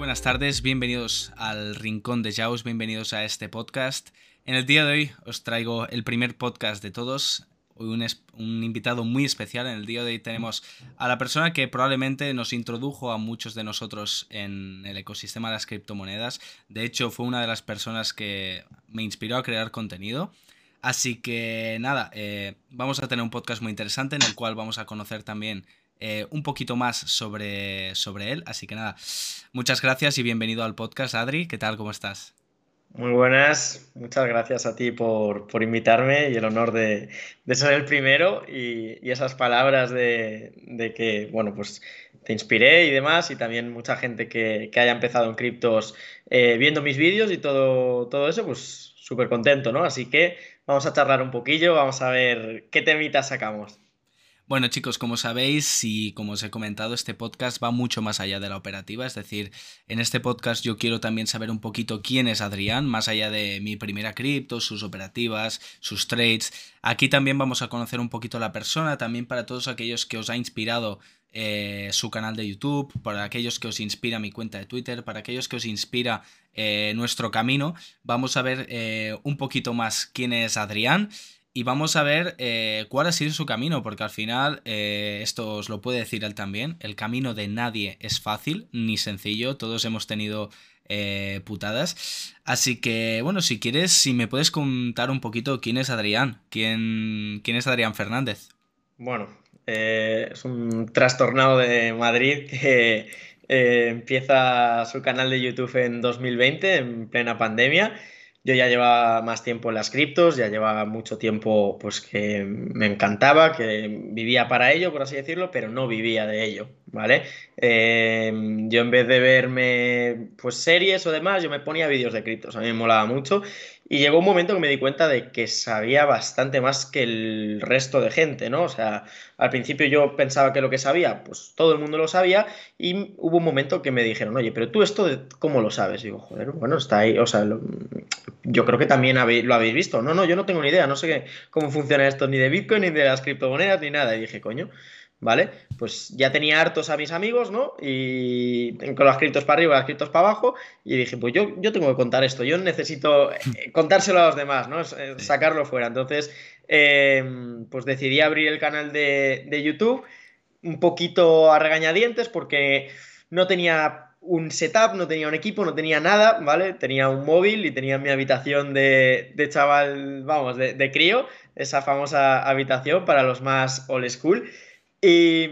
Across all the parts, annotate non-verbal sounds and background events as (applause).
buenas tardes, bienvenidos al Rincón de Jaws, bienvenidos a este podcast. En el día de hoy os traigo el primer podcast de todos, hoy un, invitado muy especial. En el día de hoy tenemos a la persona que probablemente nos introdujo a muchos de nosotros en el ecosistema de las criptomonedas. De hecho, fue una de las personas que me inspiró a crear contenido. Así que nada, eh, vamos a tener un podcast muy interesante en el cual vamos a conocer también eh, un poquito más sobre, sobre él. Así que nada, muchas gracias y bienvenido al podcast, Adri. ¿Qué tal? ¿Cómo estás? Muy buenas, muchas gracias a ti por, por invitarme y el honor de, de ser el primero y, y esas palabras de, de, que, bueno, pues te inspiré y demás y también mucha gente que, que haya empezado en criptos eh, viendo mis vídeos y todo, todo eso, pues súper contento, ¿no? Así que vamos a charlar un poquillo, vamos a ver qué temitas sacamos. Bueno chicos, como sabéis y como os he comentado, este podcast va mucho más allá de la operativa, es decir, en este podcast yo quiero también saber un poquito quién es Adrián, más allá de mi primera cripto, sus operativas, sus trades. Aquí también vamos a conocer un poquito a la persona, también para todos aquellos que os ha inspirado eh, su canal de YouTube, para aquellos que os inspira mi cuenta de Twitter, para aquellos que os inspira eh, nuestro camino, vamos a ver eh, un poquito más quién es Adrián y vamos a ver eh, cuál ha sido su camino, porque al final, eh, esto os lo puede decir él también, el camino de nadie es fácil ni sencillo, todos hemos tenido eh, putadas. Así que, bueno, si quieres, si me puedes contar un poquito quién es Adrián, quién, quién es Adrián Fernández. Bueno, es un trastornado de Madrid que empieza su canal de YouTube en 2020, en plena pandemia yo ya llevaba más tiempo en las criptos, ya llevaba mucho tiempo pues que me encantaba, que vivía para ello, por así decirlo, pero no vivía de ello, ¿vale? Eh, yo en vez de verme pues series o demás, yo me ponía vídeos de criptos, a mí me molaba mucho y llegó un momento que me di cuenta de que sabía bastante más que el resto de gente, ¿no? O sea, al principio yo pensaba que lo que sabía, pues todo el mundo lo sabía, y hubo un momento que me dijeron, oye, pero tú esto, ¿cómo lo sabes? Y digo, joder, bueno, está ahí, o sea, yo creo que también lo habéis visto. No, no, yo no tengo ni idea, no sé cómo funciona esto, ni de Bitcoin, ni de las criptomonedas, ni nada. Y dije, coño, ¿vale? Pues ya tenía hartos a mis amigos, ¿no? Y con las criptos para arriba, las criptos para abajo, y dije, pues yo, yo tengo que contar esto, yo necesito eh, (laughs) contárselo a los demás, ¿no? Sacarlo fuera. Entonces, eh, pues decidí abrir el canal de, de YouTube un poquito a regañadientes porque no tenía un setup, no tenía un equipo, no tenía nada, ¿vale? Tenía un móvil y tenía mi habitación de, de chaval, vamos, de, de, crío, esa famosa habitación para los más old school. Y,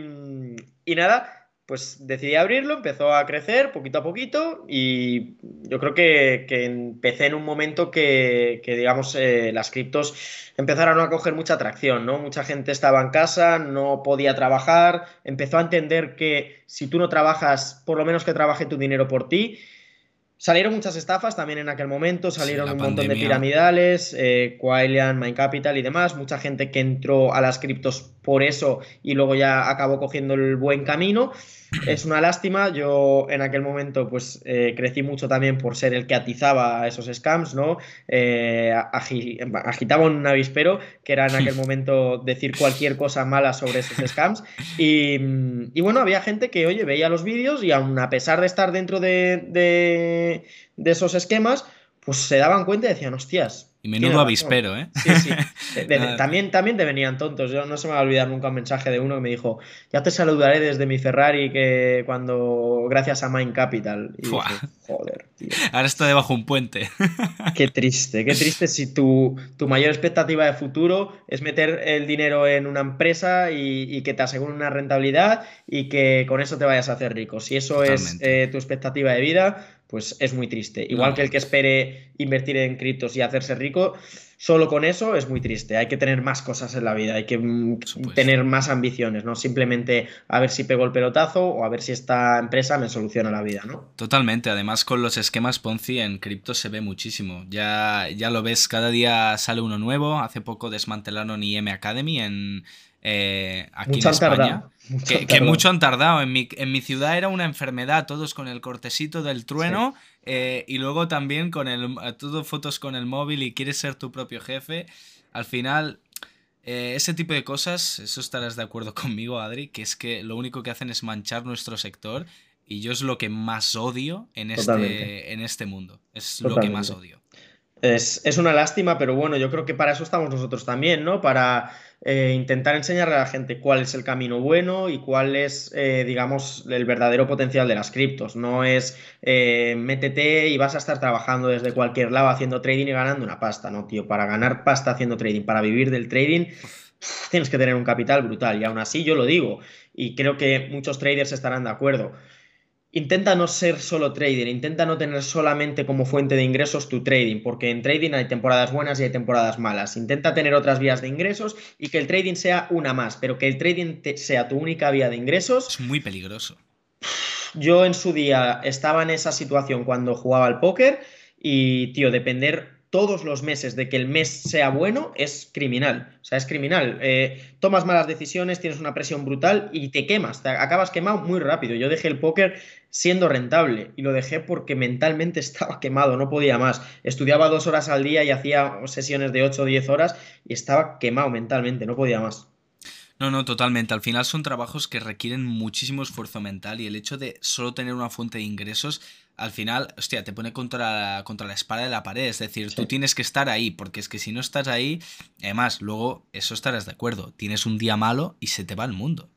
y nada, pues decidí abrirlo, empezó a crecer poquito a poquito y yo creo que, que empecé en un momento que, que digamos, eh, las criptos empezaron a coger mucha atracción, ¿no? Mucha gente estaba en casa, no podía trabajar, empezó a entender que si tú no trabajas, por lo menos que trabaje tu dinero por ti. Salieron muchas estafas también en aquel momento, salieron sí, un pandemia. montón de piramidales, eh, Quailian, Mind Capital y demás, mucha gente que entró a las criptos por eso y luego ya acabó cogiendo el buen camino. (clears throat) Es una lástima, yo en aquel momento pues eh, crecí mucho también por ser el que atizaba esos scams, ¿no? Eh, agi agitaba un avispero, que era en aquel (laughs) momento decir cualquier cosa mala sobre esos scams. Y, y bueno, había gente que, oye, veía los vídeos y aun a pesar de estar dentro de, de, de esos esquemas, pues se daban cuenta y decían, hostias, y menudo avispero, ¿eh? Sí, sí. (laughs) De, de, también, también te venían tontos. Yo no se me va a olvidar nunca un mensaje de uno que me dijo, ya te saludaré desde mi Ferrari que cuando, gracias a Mind Capital. Y dije, joder, tío. Ahora está debajo un puente. (laughs) Qué triste, qué triste si tu, tu mayor expectativa de futuro es meter el dinero en una empresa y, y, que te asegure una rentabilidad y que con eso te vayas a hacer rico. Si eso Totalmente. es eh, tu expectativa de vida, pues es muy triste. Igual no. que el que espere invertir en criptos y hacerse rico, solo con eso es muy triste. Hay que tener más cosas en la vida, hay que mm, tener más ambiciones, no simplemente a ver si pego el pelotazo o a ver si esta empresa me soluciona la vida, ¿no? Totalmente, además con los esquemas Ponzi en cripto se ve muchísimo. Ya, ya lo ves, cada día sale uno nuevo. Hace poco desmantelaron IM Academy en, eh, aquí mucho en España. Tardado, mucho que, que, mucho han tardado. En mi, en mi, ciudad era una enfermedad, todos con el cortecito del trueno sí. eh, y luego también con el, todo fotos con el móvil y quieres ser tu propio jefe. Al final, eh, ese tipo de cosas, eso estarás de acuerdo (laughs) conmigo, Adri, que es que lo único que hacen es manchar nuestro sector Y yo es lo que más odio en este, en este mundo. Es lo que más odio. Es, es, una lástima, pero bueno, yo creo que para eso estamos nosotros también, ¿no? Para eh, intentar enseñarle a la gente cuál es el camino bueno y cuál es, eh, digamos, el verdadero potencial de las criptos. No es eh, métete y vas a estar trabajando desde cualquier lado haciendo trading y ganando una pasta, ¿no, tío? Para ganar pasta haciendo trading, para vivir del trading, tienes que tener un capital brutal. Y aún así yo lo digo, y creo que muchos traders estarán de acuerdo. Intenta no ser solo trader, intenta no tener solamente como fuente de ingresos tu trading, porque en trading hay temporadas buenas y hay temporadas malas. Intenta tener otras vías de ingresos y que el trading sea una más, pero que el trading sea tu única vía de ingresos. Es muy peligroso. Yo en su día estaba en esa situación cuando jugaba al póker y, tío, depender todos los meses de que el mes sea bueno es criminal. O sea, es criminal. Eh, tomas malas decisiones, tienes una presión brutal y te quemas. Te acabas quemado muy rápido. Yo dejé el póker siendo rentable y lo dejé porque mentalmente (laughs) estaba quemado, no podía más. Estudiaba dos horas al día y hacía sesiones de 8 o 10 horas y estaba quemado mentalmente, no podía más. No, no, totalmente. Al final son trabajos que requieren muchísimo esfuerzo mental y el hecho de solo tener una fuente de ingresos, al final, hostia, te pone contra, contra la espada de la pared. Es decir, tú tienes que estar ahí, porque es que si no estás ahí, además, luego, eso estarás de acuerdo, tienes un día malo y se te va el mundo.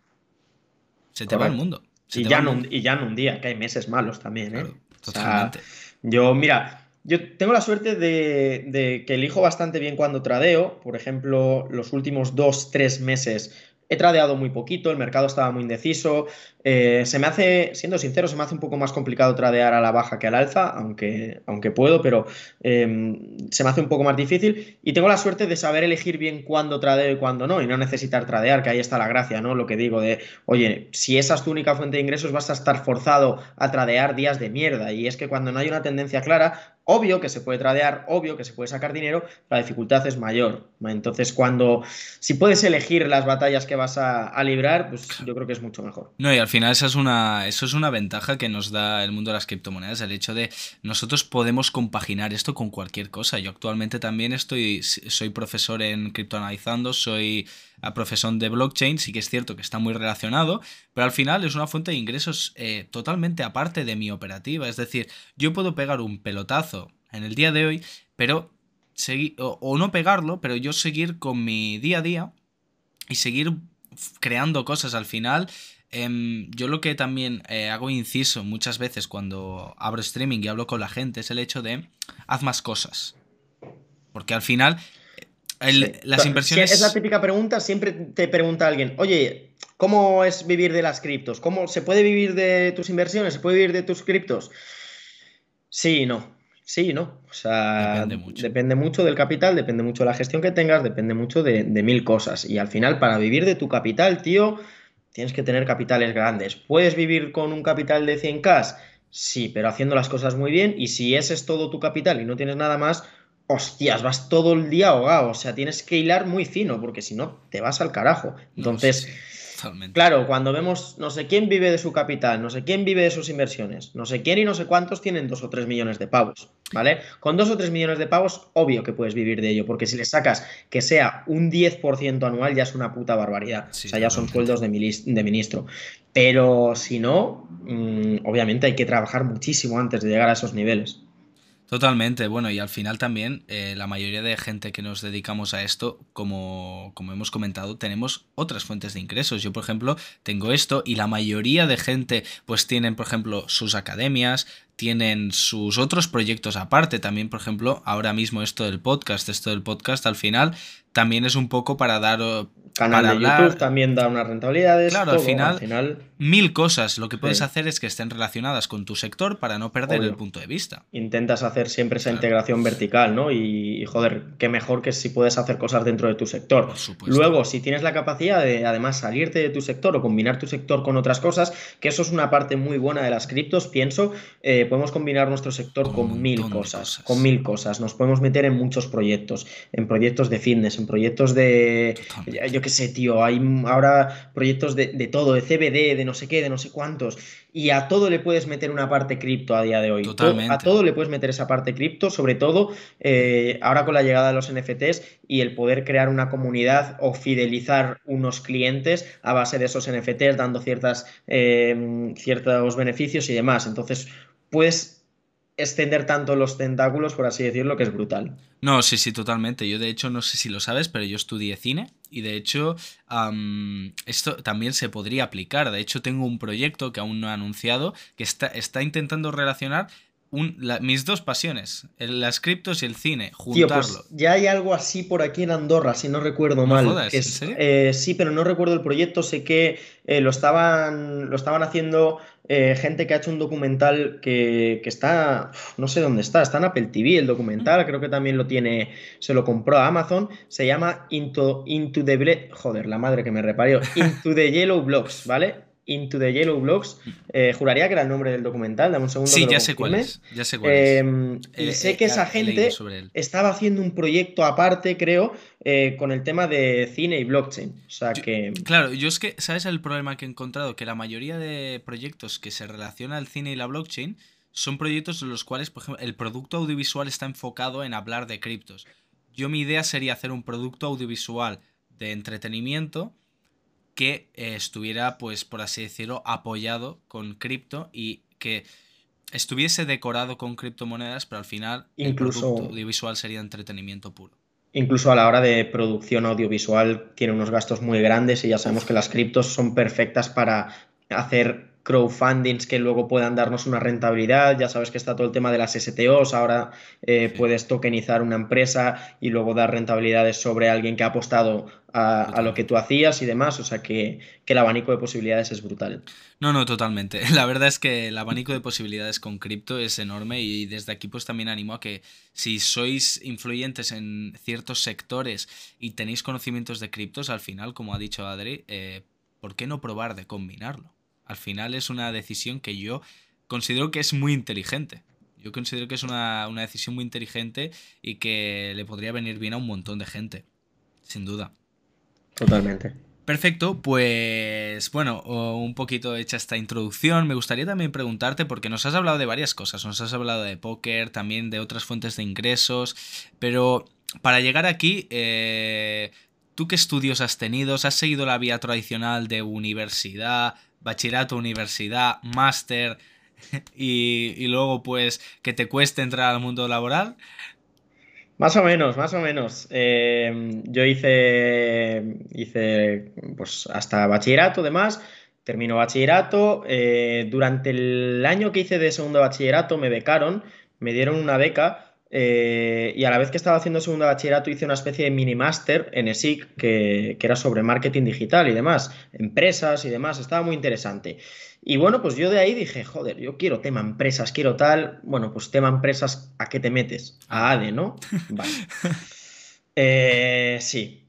Se te va el mundo. Y ya, no, y ya, en un día, que hay meses malos también, ¿eh? totalmente. yo, mira, yo tengo la suerte de, de, que elijo bastante bien cuando tradeo. Por ejemplo, los últimos dos, tres meses He tradeado muy poquito, el mercado estaba muy indeciso. Eh, se me hace, siendo sincero, se me hace un poco más complicado tradear a la baja que al alza, aunque, aunque puedo, pero em, se me hace un poco más difícil. Y tengo la suerte de saber elegir bien cuándo tradeo y cuándo no, y no necesitar tradear, que ahí está la gracia, ¿no? Lo que digo de, oye, si esa es tu única fuente de ingresos, vas a estar forzado a tradear días de mierda. Y es que cuando no hay una tendencia clara, Obvio que se puede tradear, obvio que se puede sacar dinero, la dificultad es mayor. Entonces, cuando, si puedes elegir las batallas que vas a, librar, pues yo creo que es mucho mejor. No, y al final esa es una, eso es una ventaja que nos da el mundo de las criptomonedas, el hecho de nosotros podemos compaginar esto con cualquier cosa. Yo actualmente también estoy, soy profesor en criptoanalizando, soy a profesión de blockchain, sí que es cierto que está muy relacionado, pero al final es una fuente de ingresos eh, totalmente aparte de mi operativa. Es decir, yo puedo pegar un pelotazo en el día de hoy, pero seguir, o, no pegarlo, pero yo seguir con mi día a día y seguir creando cosas al final. Em, yo lo que también eh, hago inciso muchas veces cuando abro streaming y hablo con la gente es el hecho de haz más cosas. Porque al final las inversiones. es la típica pregunta, siempre te pregunta alguien, oye, ¿cómo es vivir de las criptos? ¿Cómo se puede vivir de tus inversiones? ¿Se puede vivir de tus criptos? Sí y no. Sí y no. O sea, depende mucho. depende mucho. del capital, depende mucho de la gestión que tengas, depende mucho de, de mil cosas. Y al final, para vivir de tu capital, tío, tienes que tener capitales grandes. ¿Puedes vivir con un capital de 100k? Sí, pero haciendo las cosas muy bien. Y si ese es todo tu capital y no tienes nada más, hostias, vas todo el día ahogado, o sea, tienes que hilar muy fino, porque si no, te vas al carajo. Entonces, claro, cuando vemos no sé quién vive de su capital, no sé quién vive de sus inversiones, no sé quién y no sé cuántos tienen dos o tres millones de pavos, ¿vale? Con dos o tres millones de pavos, obvio que puedes vivir de ello, porque si le sacas que sea un 10% anual, ya es una puta barbaridad. o sea, ya son sueldos de, ministro. Pero si no, mm, obviamente hay que trabajar muchísimo antes de llegar a esos niveles. Totalmente, bueno, y al final también eh, la mayoría de gente que nos dedicamos a esto, como, como hemos comentado, tenemos otras fuentes de ingresos. Yo, por ejemplo, tengo esto y la mayoría de gente pues tienen, por ejemplo, sus academias, tienen sus otros proyectos aparte. También, por ejemplo, ahora mismo esto del podcast, esto del podcast al final también es un poco para dar Canal de YouTube también da unas rentabilidades. Claro, al, final, mil cosas. Lo que puedes hacer es que estén relacionadas con tu sector para no perder el punto de vista. Intentas hacer siempre esa integración vertical, ¿no? Y, joder, qué mejor que si puedes hacer cosas dentro de tu sector. Luego, si tienes la capacidad de además salirte de tu sector o combinar tu sector con otras cosas, que eso es una parte muy buena de las criptos, pienso, eh, podemos combinar nuestro sector con, mil cosas, con mil cosas. Nos podemos meter en muchos proyectos, en proyectos de fitness, en proyectos de, yo qué sé, tío, hay ahora proyectos de, de, todo, de CBD, de no sé qué, de no sé cuántos y a todo le puedes meter una parte cripto a día de hoy. A todo le puedes meter esa parte cripto, sobre todo eh, ahora con la llegada de los NFTs y el poder crear una comunidad o fidelizar unos clientes a base de esos NFTs, dando ciertas, eh, ciertos beneficios y demás. Entonces, puedes extender tanto los tentáculos, por así decirlo, que es brutal. No, sí, sí, totalmente. Yo de hecho no sé si lo sabes, pero yo estudié cine y de hecho esto también se podría aplicar. De hecho tengo un proyecto que aún no he anunciado que está, está intentando relacionar mis dos pasiones, las criptos y el cine, juntarlo. Tío, pues ya hay algo así por aquí en Andorra, si no recuerdo mal. Eh, sí, pero no recuerdo el proyecto. Sé que eh, lo, estaban, lo estaban haciendo eh, gente que ha hecho un documental que, está, no sé dónde está, está en Apple TV el documental, creo que también lo tiene, se lo compró a Amazon, se llama Into, Into the... Joder, la madre que me reparió. Into the Yellow Blocks, ¿vale? Into the Yellow Blocks. Eh, juraría que era el nombre del documental. Dame un segundo. Sí, ya sé cuál es. Ya sé cuál y eh, sé que esa gente estaba haciendo un proyecto aparte, creo, eh, con el tema de cine y blockchain. O sea que. Claro, yo es que, ¿sabes el problema que he encontrado? Que la mayoría de proyectos que se relacionan al cine y la blockchain son proyectos en los cuales, por ejemplo, el producto audiovisual está enfocado en hablar de criptos. Yo mi idea sería hacer un producto audiovisual de entretenimiento que eh, estuviera, pues, por así decirlo, apoyado con cripto y que estuviese decorado con criptomonedas, pero al final incluso, el producto audiovisual sería entretenimiento puro. Incluso a la hora de producción audiovisual tiene unos gastos muy grandes y ya sabemos que las criptos son perfectas para hacer crowdfundings que luego puedan darnos una rentabilidad. Ya sabes que está todo el tema de las STOs. Ahora eh, puedes tokenizar una empresa y luego dar rentabilidades sobre alguien que ha apostado a, lo que tú hacías y demás. O sea que, el abanico de posibilidades es brutal. No, no, totalmente. (laughs) La verdad es que el abanico de posibilidades con cripto es enorme y desde aquí pues también animo a que si sois influyentes en ciertos sectores y tenéis conocimientos de criptos, al final, como ha dicho Adri, eh, ¿por qué no probar de combinarlo? Al final es una decisión que yo considero que es muy inteligente. Yo considero que es una, decisión muy inteligente y que le podría venir bien a un montón de gente. Sin duda. Totalmente. Perfecto, pues bueno, un poquito hecha esta introducción, me gustaría también preguntarte, porque nos has hablado de varias cosas, nos has hablado de póker, también de otras fuentes de ingresos, pero para llegar aquí, eh, ¿tú qué estudios has tenido? ¿Has seguido la vía tradicional de universidad, bachillerato, universidad, máster (laughs) y, luego pues que te cueste entrar al mundo laboral? Más o menos, más o menos. Em, yo hice, hice pues hasta bachillerato, demás. Termino bachillerato. Eh, durante el año que hice de segundo bachillerato me becaron, me dieron una beca eh, y a la vez que estaba haciendo segundo bachillerato hice una especie de mini máster en ESIC que, era sobre marketing digital y demás, empresas y demás, estaba muy interesante. Y bueno, pues yo de ahí dije, joder, yo quiero tema empresas, quiero tal, bueno, pues tema empresas, ¿a qué te metes? A ADE, ¿no? (laughs) Vale. Eh, sí.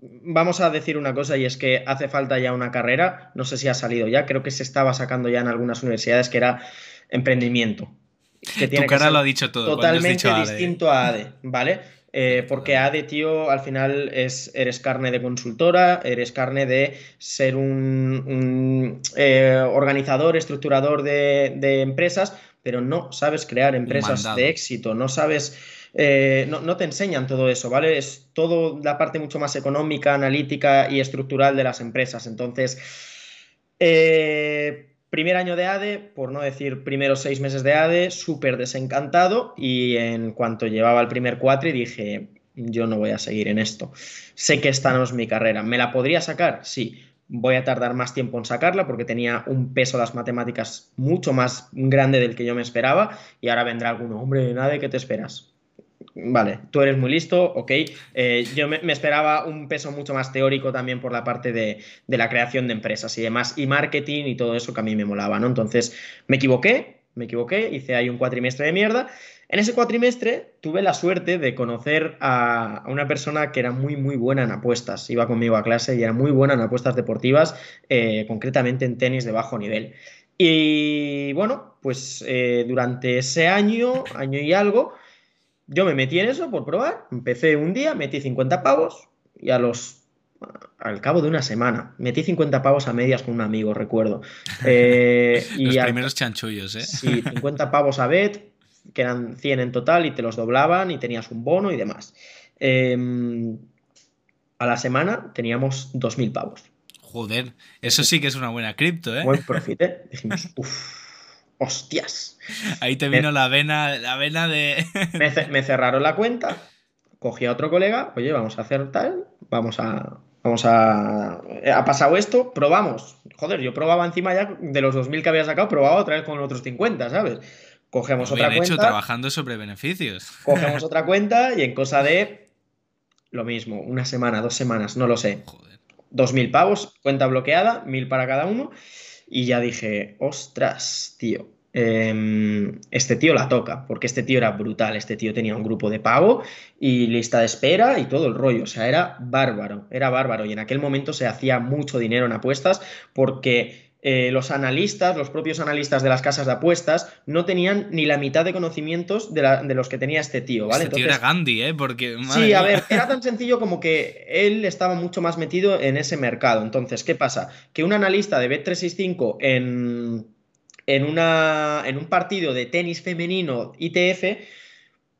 Vamos a decir una cosa y es que hace falta ya una carrera, no sé si ha salido ya, creo que se estaba sacando ya en algunas universidades que era emprendimiento que tiene tu cara lo ha dicho todo. Totalmente distinto a ADE, ¿vale? Eh, porque ADE, tío, al final es, eres carne de consultora, eres carne de ser un, eh, organizador, estructurador de, empresas, pero no sabes crear empresas de éxito, no sabes, eh, no, no, te enseñan todo eso, ¿vale? Es todo la parte mucho más económica, analítica y estructural de las empresas. Entonces, Primer año de ADE, por no decir primeros seis meses de ADE, súper desencantado y en cuanto llevaba el primer cuatri dije, yo no voy a seguir en esto. Sé que esta no es mi carrera. ¿Me la podría sacar? Sí. Voy a tardar más tiempo en sacarla porque tenía un peso de las matemáticas mucho más grande del que yo me esperaba y ahora vendrá algún hombre, de ¿qué te esperas? Vale, tú eres muy listo, ok. Eh, yo me, esperaba un peso mucho más teórico también por la parte de, la creación de empresas y demás, y marketing y todo eso que a mí me molaba, ¿no? Entonces, me equivoqué, me equivoqué, hice ahí un cuatrimestre de mierda. En ese cuatrimestre tuve la suerte de conocer a, una persona que era muy, muy buena en apuestas. Iba conmigo a clase y era muy buena en apuestas deportivas, eh, concretamente en tenis de bajo nivel. Y bueno, pues eh, durante ese año, año y algo, yo me metí en eso por probar. Empecé un día, metí 50 pavos y a los al cabo de una semana. Metí 50 pavos a medias con un amigo, recuerdo. (laughs) Eh, los primeros chanchullos, ¿eh? Sí, 50 pavos a bet, que eran 100 en total y te los doblaban y tenías un bono y demás. Em, a la semana teníamos 2.000 pavos. Joder, eso sí que es una buena cripto, ¿eh? Buen profit, ¿eh? Dijimos, uff, hostias. Ahí te vino la vena, la vena de... (laughs) me, cerraron la cuenta, cogí a otro colega, oye, vamos a hacer tal, vamos a... Vamos a... Ha pasado esto, probamos. Joder, yo probaba encima ya de los 2.000 que había sacado, probaba otra vez con otros 50, ¿sabes? Cogemos otra hecho, trabajando sobre beneficios. Cogemos (laughs) otra cuenta y en cosa de lo mismo, una semana, dos semanas, no lo sé. Joder. Dos mil pavos, cuenta bloqueada, mil para cada uno. Y ya dije, ostras, tío, em, este tío la toca, porque este tío era brutal, este tío tenía un grupo de pago y lista de espera y todo el rollo, o sea, era bárbaro, era bárbaro. Y en aquel momento se hacía mucho dinero en apuestas porque eh, los analistas, los propios analistas de las casas de apuestas, no tenían ni la mitad de conocimientos de, los que tenía este tío, ¿vale? Este tío era Gandhi, ¿eh? Porque, sí, a ver, era tan sencillo como que él estaba mucho más metido en ese mercado. Entonces, ¿qué pasa? Que un analista de Bet365 en, en, una, en un partido de tenis femenino ITF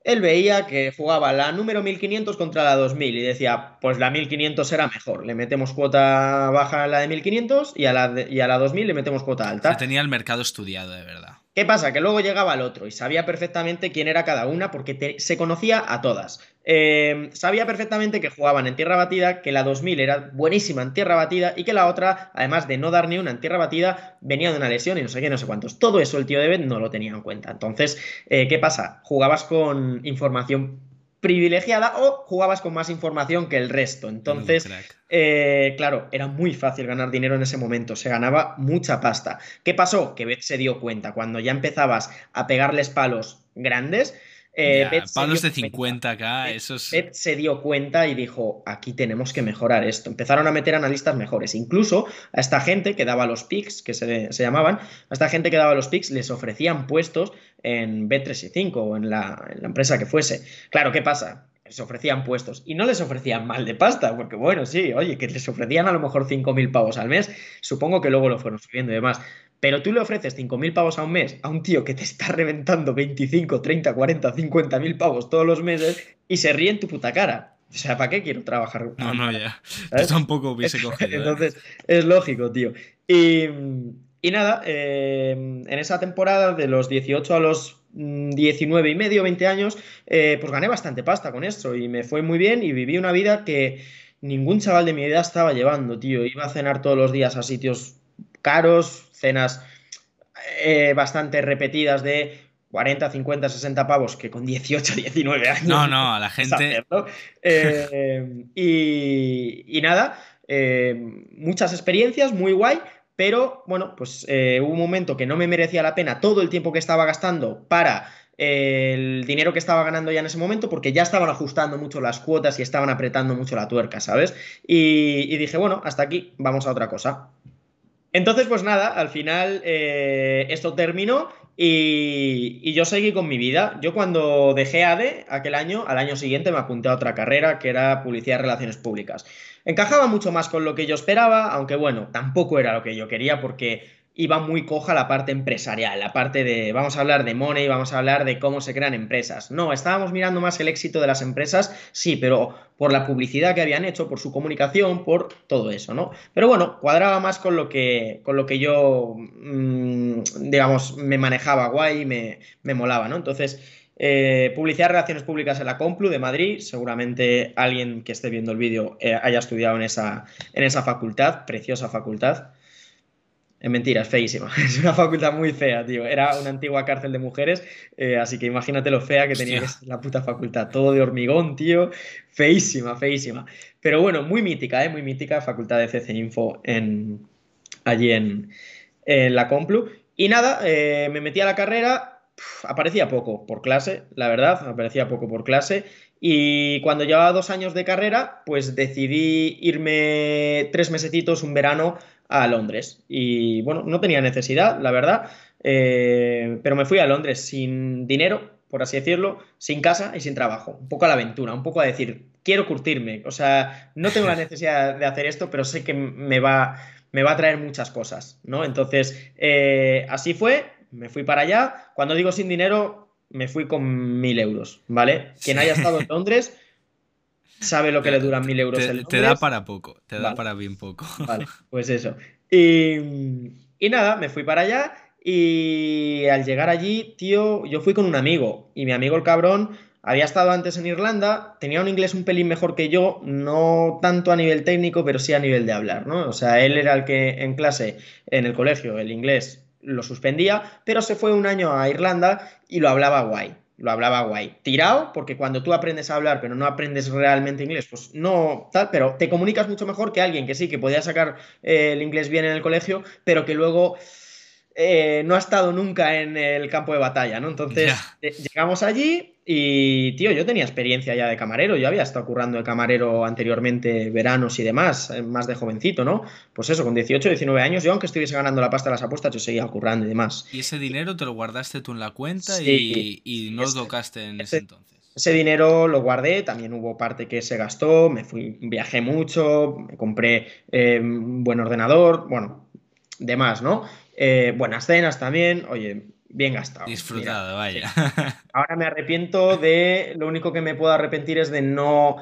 él veía que jugaba la número 1500 contra la 2000 y decía, pues la 1500 será mejor, le metemos cuota baja a la de 1500 y a la, y a la 2000 le metemos cuota alta. tenía el mercado estudiado, de verdad. ¿Qué pasa? Que luego llegaba el otro y sabía perfectamente quién era cada una porque se conocía a todas. Eh, sabía perfectamente que jugaban en tierra batida, que la 2000 era buenísima en tierra batida y que la otra, además de no dar ni una en tierra batida, venía de una lesión y no sé qué, no sé cuántos. Todo eso el tío de no lo tenía en cuenta. Entonces, eh, ¿qué pasa? Jugabas con información privilegiada o jugabas con más información que el resto. Entonces, eh, claro, era muy fácil ganar dinero en ese momento, se ganaba mucha pasta. ¿Qué pasó? Que Beth se dio cuenta, cuando ya empezabas a pegarles palos grandes, eh, palos de 50k, eso es... se dio cuenta y dijo, aquí tenemos que mejorar esto. Empezaron a meter analistas mejores. Incluso a esta gente que daba los picks, que se, llamaban, a esta gente que daba los picks les ofrecían puestos en B365 o en la, en la empresa que fuese. Claro, ¿qué pasa? les ofrecían puestos y no les ofrecían mal de pasta, porque bueno, sí, oye, que les ofrecían a lo mejor 5.000 pavos al mes, supongo que luego lo fueron subiendo y demás, pero tú le ofreces 5.000 pavos a un mes a un tío que te está reventando 25, 30, 40, 50.000 pavos todos los meses y se ríe en tu puta cara. O sea, ¿para qué quiero trabajar? No, no, ya. Yo tampoco hubiese (laughs) cogido. ¿eh? Entonces, es lógico, tío. Y, y nada, eh, en esa temporada de los 18 a los 19 y medio, 20 años, eh, pues gané bastante pasta con esto y me fue muy bien y viví una vida que ningún chaval de mi edad estaba llevando, tío. Iba a cenar todos los días a sitios caros, cenas eh, bastante repetidas de 40, 50, 60 pavos que con 18, 19 años. No, no, a la gente. Eh, y, nada, eh, muchas experiencias, muy guay. Pero bueno, pues hubo un momento que no me merecía la pena todo el tiempo que estaba gastando para el dinero que estaba ganando ya en ese momento, porque ya estaban ajustando mucho las cuotas y estaban apretando mucho la tuerca, ¿sabes? y dije, bueno, hasta aquí, vamos a otra cosa. Entonces, pues nada, al final eh, esto terminó y, yo seguí con mi vida. Yo cuando dejé ADE aquel año, al año siguiente me apunté a otra carrera que era Publicidad y Relaciones Públicas. Encajaba mucho más con lo que yo esperaba, aunque bueno, tampoco era lo que yo quería porque iba muy coja la parte empresarial, la parte de, vamos a hablar de money, vamos a hablar de cómo se crean empresas. No, estábamos mirando más el éxito de las empresas, sí, pero por la publicidad que habían hecho, por su comunicación, por todo eso, ¿no? Pero bueno, cuadraba más con lo que, con lo que yo, mm, digamos, me manejaba guay y me, me molaba, ¿no? Entonces... Eh, publicidad Relaciones Públicas en la Complu de Madrid. Seguramente alguien que esté viendo el vídeo eh, haya estudiado en esa, en esa facultad, preciosa facultad. Es mentira, es feísima. (laughs) Es una facultad muy fea, tío. Era una antigua cárcel de mujeres, eh, así que imagínate lo fea que tenía la puta facultad. Todo de hormigón, tío. Feísima, feísima. Pero bueno, muy mítica, ¿eh? Muy mítica, facultad de CC Info en, allí en, la Complu. Y nada, eh, me metí a la carrera, aparecía poco por clase, la verdad, aparecía poco por clase. Y cuando llevaba dos años de carrera, pues decidí irme tres mesecitos, un verano, a Londres. Y bueno, no tenía necesidad, la verdad, eh, pero me fui a Londres sin dinero, por así decirlo, sin casa y sin trabajo. Un poco a la aventura, un poco a decir, quiero curtirme. O sea, no tengo la (laughs) necesidad de hacer esto, pero sé que me va, me va a traer muchas cosas, ¿no? Entonces, eh, así fue, me fui para allá. Cuando digo sin dinero, me fui con mil euros, ¿vale? Quien haya estado en (laughs) Londres sabe lo que le duran mil euros. Te, te da para poco, te da para bien poco. Vale, (laughs) pues eso. Y, y nada, me fui para allá y al llegar allí, tío, yo fui con un amigo y mi amigo el cabrón había estado antes en Irlanda, tenía un inglés un pelín mejor que yo, no tanto a nivel técnico, pero sí a nivel de hablar, ¿no? O sea, él era el que en clase, en el colegio, el inglés lo suspendía, pero se fue un año a Irlanda y lo hablaba guay lo hablaba guay. Tirado, porque cuando tú aprendes a hablar, pero no aprendes realmente inglés, pues no tal, pero te comunicas mucho mejor que alguien que sí, que podía sacar eh, el inglés bien en el colegio, pero que luego eh, no ha estado nunca en el campo de batalla, ¿no? Entonces, eh, llegamos allí y, tío, yo tenía experiencia ya de camarero, yo había estado currando de camarero anteriormente, veranos y demás, eh, más de jovencito, ¿no? Pues eso, con 18, 19 años, yo aunque estuviese ganando la pasta de las apuestas, yo seguía currando y demás. ¿Y ese dinero te lo guardaste tú en la cuenta y, no lo tocaste en ese, entonces? Ese dinero lo guardé, también hubo parte que se gastó, me fui, viajé mucho, me compré un buen ordenador, bueno, demás, ¿no? Eh, buenas cenas también, oye, bien gastado. Disfrutado, vaya. (laughs) Ahora me arrepiento de, lo único que me puedo arrepentir es de no,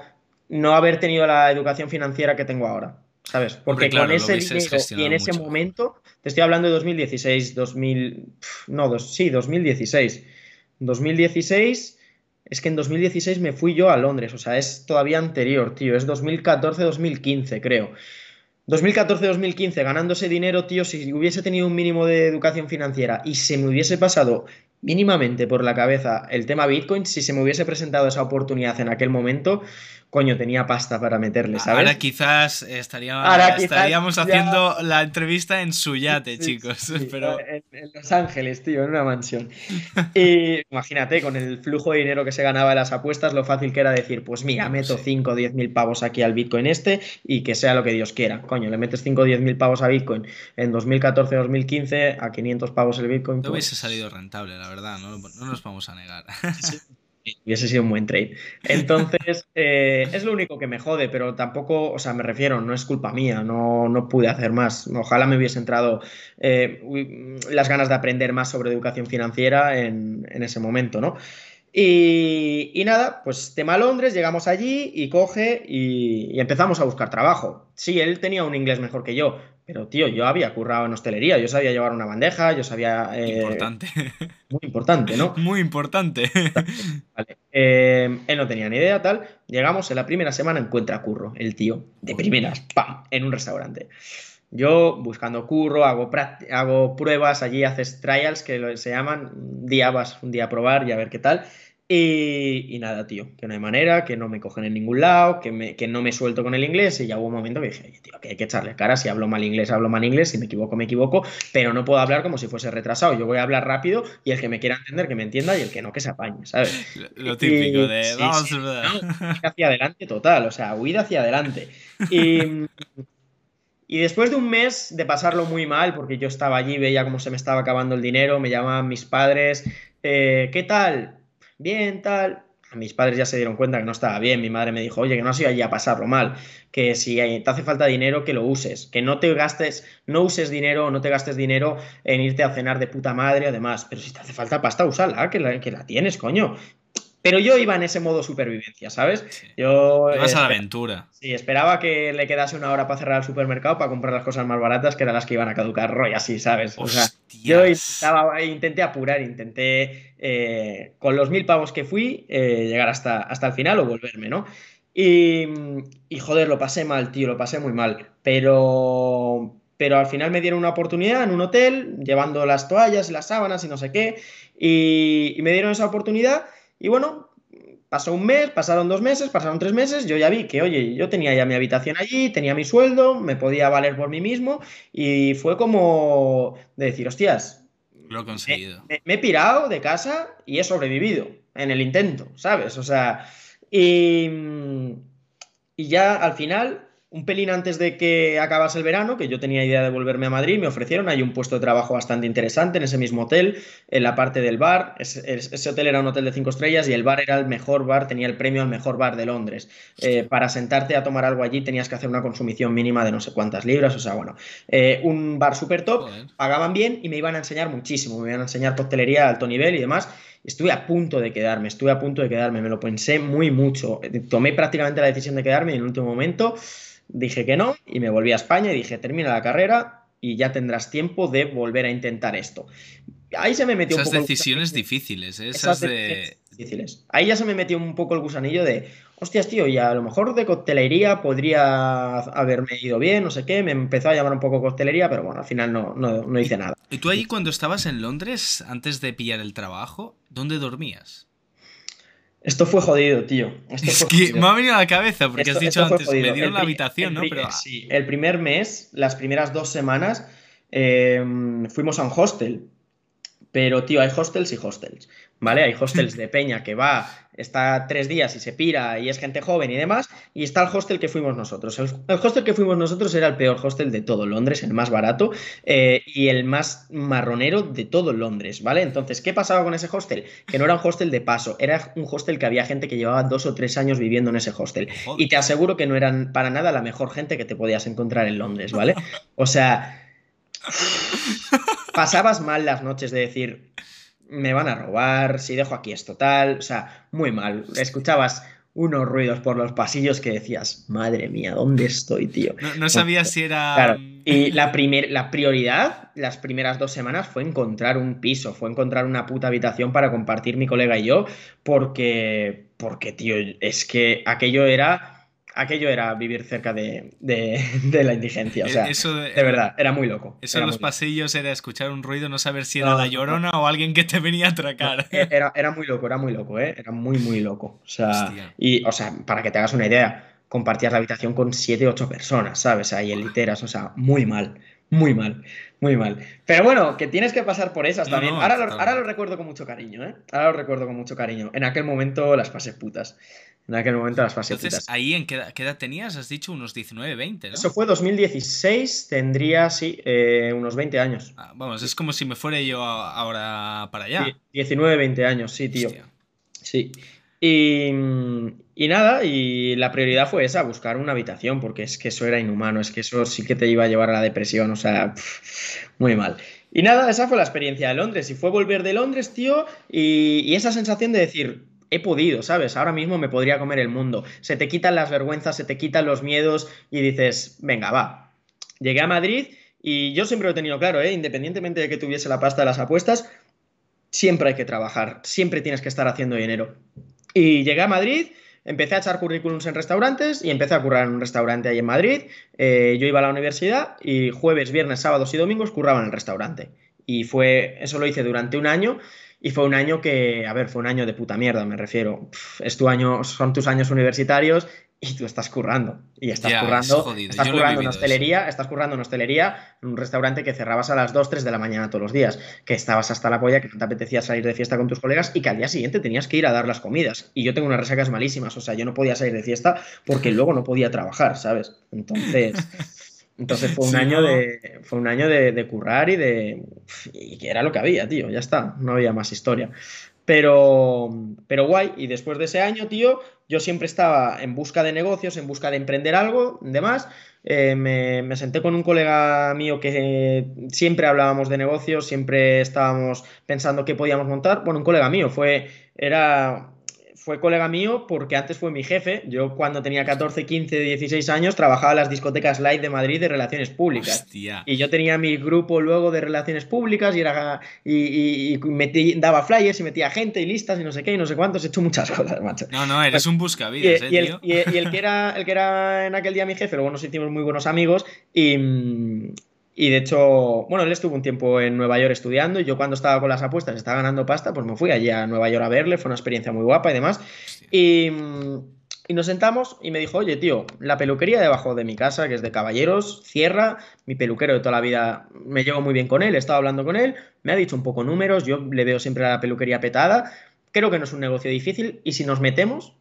no haber tenido la educación financiera que tengo ahora. ¿Sabes? Porque con ese dinero y en ese momento, te estoy hablando de 2016, 2000, no, sí, 2016. 2016, es que en 2016 me fui yo a Londres, o sea, es todavía anterior, tío, es 2014-2015, creo. 2014-2015 ganando ese dinero, tío, si hubiese tenido un mínimo de educación financiera y se me hubiese pasado mínimamente por la cabeza el tema Bitcoin, si se me hubiese presentado esa oportunidad en aquel momento, coño, tenía pasta para meterle, ¿sabes? Ahora quizás estaríamos haciendo la entrevista en su yate, chicos. (laughs) pero... En, Los Ángeles, tío, en una mansión. Y (laughs) imagínate, con el flujo de dinero que se ganaba de las apuestas, lo fácil que era decir, pues mira, meto 5 o 10 mil pavos aquí al Bitcoin este y que sea lo que Dios quiera. Coño, le metes 5 o 10 mil pavos a Bitcoin en 2014-2015 a 500 pavos el Bitcoin. No hubiese pues salido rentable, la verdad, no, no nos vamos a negar. (laughs) Hubiese sido un buen trade. Entonces, (laughs) eh, es lo único que me jode, pero tampoco, o sea, me refiero, no es culpa mía, no, no pude hacer más. Ojalá me hubiese entrado eh, las ganas de aprender más sobre educación financiera en, en ese momento, ¿no? Y, nada, pues tema Londres, llegamos allí y coge y, empezamos a buscar trabajo. Sí, él tenía un inglés mejor que yo, pero tío, yo había currado en hostelería, yo sabía llevar una bandeja, yo sabía... Eh, importante. Muy importante, ¿no? (laughs) Muy importante. Vale. Eh, él no tenía ni idea, tal. Llegamos, en la primera semana encuentra curro, el tío, de primeras, ¡pam!, en un restaurante. Yo buscando curro, hago, hago pruebas, allí haces trials que se llaman, un día vas un día a probar y a ver qué tal. Y, nada, tío, que no hay manera, que no me cogen en ningún lado, que, me, que no me suelto con el inglés. Y ya hubo un momento que dije, tío, que hay que echarle cara. Si hablo mal inglés, hablo mal inglés. Si me equivoco, me equivoco. Pero no puedo hablar como si fuese retrasado. Yo voy a hablar rápido y el que me quiera entender, que me entienda y el que no, que se apañe, ¿sabes? Lo típico de vamos, hacia adelante total, o sea, huida hacia adelante. Y. Y después de un mes de pasarlo muy mal, porque yo estaba allí, veía cómo se me estaba acabando el dinero, me llamaban mis padres, eh, ¿qué tal? Bien, tal. Mis padres ya se dieron cuenta que no estaba bien. Mi madre me dijo, oye, que no has ido allí a pasarlo mal. Que si te hace falta dinero, que lo uses. Que no te gastes, no uses dinero no te gastes dinero en irte a cenar de puta madre, además. Pero si te hace falta pasta, úsala, que la, que la tienes, coño. Pero yo iba en ese modo supervivencia, ¿sabes? Yo. Ibas a la aventura. Sí, esperaba que le quedase una hora para cerrar el supermercado para comprar las cosas más baratas, que eran las que iban a caducar, rollo así, ¿sabes? O sea, yo intenté apurar, intenté, eh, con los mil pavos que fui, eh, llegar hasta, hasta el final o volverme, ¿no? Y, y joder, lo pasé mal, tío, lo pasé muy mal. Pero pero al final me dieron una oportunidad en un hotel, llevando las toallas y las sábanas y no sé qué, y me dieron esa oportunidad y bueno, pasó un mes, pasaron dos meses, pasaron tres meses, yo ya vi que, oye, yo tenía ya mi habitación allí, tenía mi sueldo, me podía valer por mí mismo y fue como de decir, hostias, lo he conseguido. Me, he pirado de casa y he sobrevivido en el intento, ¿sabes? O sea, y, y ya al final un pelín antes de que acabase el verano, que yo tenía idea de volverme a Madrid, me ofrecieron ahí un puesto de trabajo bastante interesante en ese mismo hotel, en la parte del bar. Ese, hotel era un hotel de cinco estrellas y el bar era el mejor bar, tenía el premio al mejor bar de Londres. Eh, para sentarte a tomar algo allí tenías que hacer una consumición mínima de no sé cuántas libras, o sea, bueno, eh, un bar súper top, pagaban bien y me iban a enseñar muchísimo, me iban a enseñar coctelería de alto nivel y demás. Estuve a punto de quedarme, estuve a punto de quedarme, me lo pensé muy mucho. Tomé prácticamente la decisión de quedarme y en el último momento dije que no y me volví a España y dije, termina la carrera y ya tendrás tiempo de volver a intentar esto. Ahí se me metió esas un poco decisiones difíciles, ¿eh? esas, de... difíciles. Ahí ya se me metió un poco el gusanillo de, hostias, tío, y a lo mejor de coctelería podría haberme ido bien, no sé qué, me empezó a llamar un poco coctelería, pero bueno, al final no, no, no hice nada. ¿Y tú allí cuando estabas en Londres, antes de pillar el trabajo, dónde dormías? Esto fue jodido, tío. es que me ha venido a la cabeza porque has dicho antes, me dieron la habitación, ¿no? Pero... Sí, el primer mes, las primeras dos semanas, eh, fuimos a un hostel. Pero, tío, hay hostels y hostels. ¿vale? Hay hostels (laughs) de peña que va, está tres días y se pira y es gente joven y demás, y está el hostel que fuimos nosotros. El, hostel que fuimos nosotros era el peor hostel de todo Londres, el más barato eh, y el más marronero de todo Londres, ¿vale? Entonces, ¿qué pasaba con ese hostel? Que no era un hostel de paso, era un hostel que había gente que llevaba dos o tres años viviendo en ese hostel. Y te aseguro que no eran para nada la mejor gente que te podías encontrar en Londres, ¿vale? O sea... Pasabas mal las noches de decir, me van a robar, si dejo aquí esto tal, o sea, muy mal. Escuchabas unos ruidos por los pasillos que decías, madre mía, ¿dónde estoy, tío? No, sabía si era... Claro. Y la, primer, la prioridad, las primeras dos semanas, fue encontrar un piso, fue encontrar una puta habitación para compartir mi colega y yo, porque, porque, tío, es que aquello era aquello era vivir cerca de, (laughs) la indigencia. O sea, de, verdad, era muy loco. Eso en los pasillos era escuchar un ruido, no saber si era la llorona o alguien que te venía a atracar. E, era, era muy loco, era muy loco, ¿eh? Era muy, muy loco. O sea, y, o sea, para que te hagas una idea, compartías la habitación con siete, ocho personas, ¿sabes? Ahí en literas, o sea, muy mal, muy mal, muy mal. Pero bueno, que tienes que pasar por esas también. ahora, lo, ahora lo recuerdo con mucho cariño, ¿eh? Ahora lo recuerdo con mucho cariño. En aquel momento las pasé putas en aquel momento las fases Entonces, ¿ahí en qué, edad tenías? Has dicho unos 19, 20, ¿no? Eso fue 2016, tendría, sí, eh, unos 20 años. Ah, vamos, es como si me fuera yo ahora para allá. 19, 20 años, sí, tío. Sí. Y, y, nada, y la prioridad fue esa, buscar una habitación, porque es que eso era inhumano, es que eso sí que te iba a llevar a la depresión, o sea, muy mal. Y nada, esa fue la experiencia de Londres, y fue volver de Londres, tío, y, y esa sensación de decir, he podido, ¿sabes? Ahora mismo me podría comer el mundo. Se te quitan las vergüenzas, se te quitan los miedos y dices, venga, va. Llegué a Madrid y yo siempre lo he tenido claro, ¿eh? independientemente de que tuviese la pasta de las apuestas, siempre hay que trabajar, siempre tienes que estar haciendo dinero. Y llegué a Madrid, empecé a echar currículums en restaurantes y empecé a currar en un restaurante ahí en Madrid. Eh, yo iba a la universidad y jueves, viernes, sábados y domingos curraba en el restaurante. Y fue, eso lo hice durante un año y fue un año que, a ver, fue un año de puta mierda, me refiero. es tu año, son tus años universitarios y tú estás currando. Y estás currando, estás currando en hostelería, estás currando en hostelería en un restaurante que cerrabas a las 2, 3 de la mañana todos los días, que estabas hasta la polla, que no te apetecía salir de fiesta con tus colegas y que al día siguiente tenías que ir a dar las comidas. Y yo tengo unas resacas malísimas, o sea, yo no podía salir de fiesta porque luego no podía trabajar, ¿sabes? Entonces... Entonces fue un año de. Fue un año de, currar y de. Y que era lo que había, tío. Ya está. No había más historia. Pero. Pero guay. Y después de ese año, tío, yo siempre estaba en busca de negocios, en busca de emprender algo, demás. Eh, me, me, senté con un colega mío que siempre hablábamos de negocios, siempre estábamos pensando qué podíamos montar. Bueno, un colega mío fue. Era fue colega mío porque antes fue mi jefe. Yo cuando tenía 14, 15, 16 años trabajaba en las discotecas Light de Madrid de relaciones públicas. Y yo tenía mi grupo luego de relaciones públicas y, era, y, daba flyers y metía gente y listas y no sé qué y no sé cuántos. He hecho muchas (laughs) cosas, macho. No, no, eres un buscavidas, y, eh, y, el, que era, el que era en aquel día mi jefe, luego nos hicimos muy buenos amigos y, y de hecho, bueno, él estuvo un tiempo en Nueva York estudiando y yo cuando estaba con las apuestas, estaba ganando pasta, pues me fui allí a Nueva York a verle, fue una experiencia muy guapa y demás. Y, nos sentamos y me dijo, oye, tío, la peluquería debajo de mi casa, que es de caballeros, cierra, mi peluquero de toda la vida, me llevo muy bien con él, he estado hablando con él, me ha dicho un poco números, yo le veo siempre a la peluquería petada, creo que no es un negocio difícil y si nos metemos,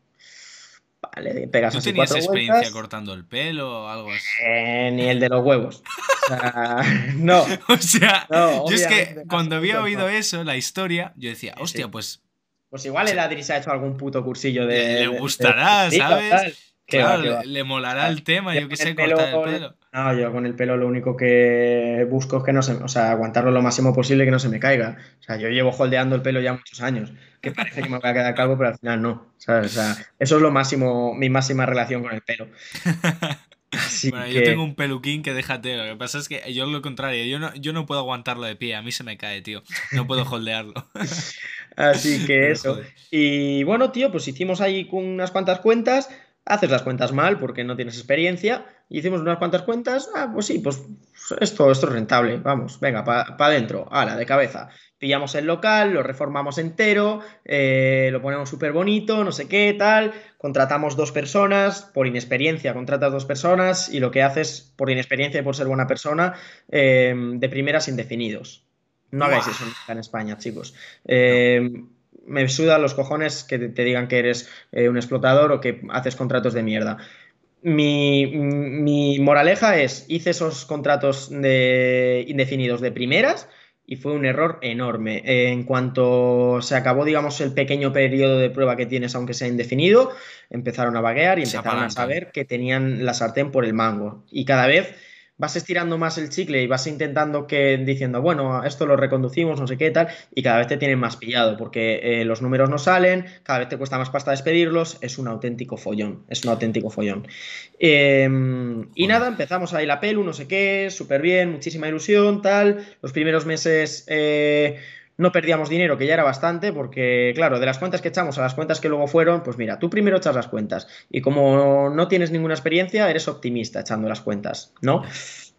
Vale, pegas ¿Tú tenías experiencia vueltas. cortando el pelo o algo así? Eh, ni el de los huevos. O sea, (laughs) no. (laughs) O sea, No, yo es que cuando había oído eso, la historia, yo decía, hostia, sí. pues Pues igual el Adri se ha hecho algún puto cursillo de. Le- le de- de- gustará, de- ¿sabes? tal. Que va, claro, que va. le, le molará el tema, Yo yo qué con sé, el pelo- el pelo. No, yo con el pelo lo único que busco es que no se, o sea, aguantarlo lo máximo posible y que no se me caiga. O sea, yo llevo holdeando el pelo ya muchos años, que parece que me voy a quedar calvo, pero al final no. ¿sabes? O sea, eso es lo máximo, mi máxima relación con el pelo. Así Bueno, que, yo tengo un peluquín que déjate, lo que pasa es que yo lo contrario, yo no, yo no puedo aguantarlo de pie, a mí se me cae, tío. No puedo (laughs) holdearlo. así que eso. Y bueno, tío, pues hicimos ahí unas cuantas cuentas. Haces las cuentas mal porque no tienes experiencia. Hicimos unas cuantas cuentas. Ah, pues sí, pues esto, esto es rentable. Vamos, venga, para adentro. Ala, de cabeza. Pillamos el local, lo reformamos entero, eh, lo ponemos súper bonito, no sé qué, tal. Contratamos dos personas, por inexperiencia contratas dos personas y lo que haces por inexperiencia y por ser buena persona, eh, de primeras indefinidos. No hagáis eso nunca en España, chicos. Eh, me sudan los cojones que te, te digan que eres eh, un explotador o que haces contratos de mierda. Mi, mi moraleja es, hice esos contratos de, indefinidos de primeras y fue un error enorme. Eh, en cuanto se acabó, digamos, el pequeño periodo de prueba que tienes, aunque sea indefinido, empezaron a vaguear y empezaron a saber que tenían la sartén por el mango. Y cada vez vas estirando más el chicle y vas intentando que diciendo, bueno, esto lo reconducimos, no sé qué tal, y cada vez te tienen más pillado porque eh, los números no salen, cada vez te cuesta más pasta despedirlos, es un auténtico follón, es un auténtico follón. Eh, y nada, empezamos ahí la pelu, no sé qué, súper bien, muchísima ilusión, tal. Los primeros meses eh, no perdíamos dinero, que ya era bastante, porque claro, de las cuentas que echamos a las cuentas que luego fueron, pues mira, tú primero echas las cuentas y como no tienes ninguna experiencia, eres optimista echando las cuentas, ¿no?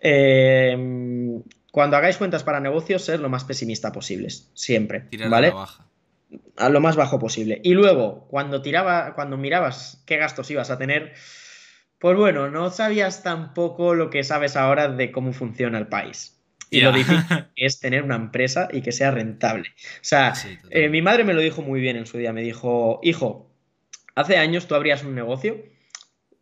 Eh, cuando hagáis cuentas para negocios, ser lo más pesimista posibles, siempre, Tirar ¿vale? a la baja. a lo más bajo posible. Y luego, cuando tiraba, cuando mirabas qué gastos ibas a tener, pues bueno, no sabías tampoco lo que sabes ahora de cómo funciona el país. Y lo difícil que (laughs) es tener una empresa y que sea rentable. O sea, Sí, eh, mi madre me lo dijo muy bien en su día. Me dijo, hijo, hace años tú abrías un negocio,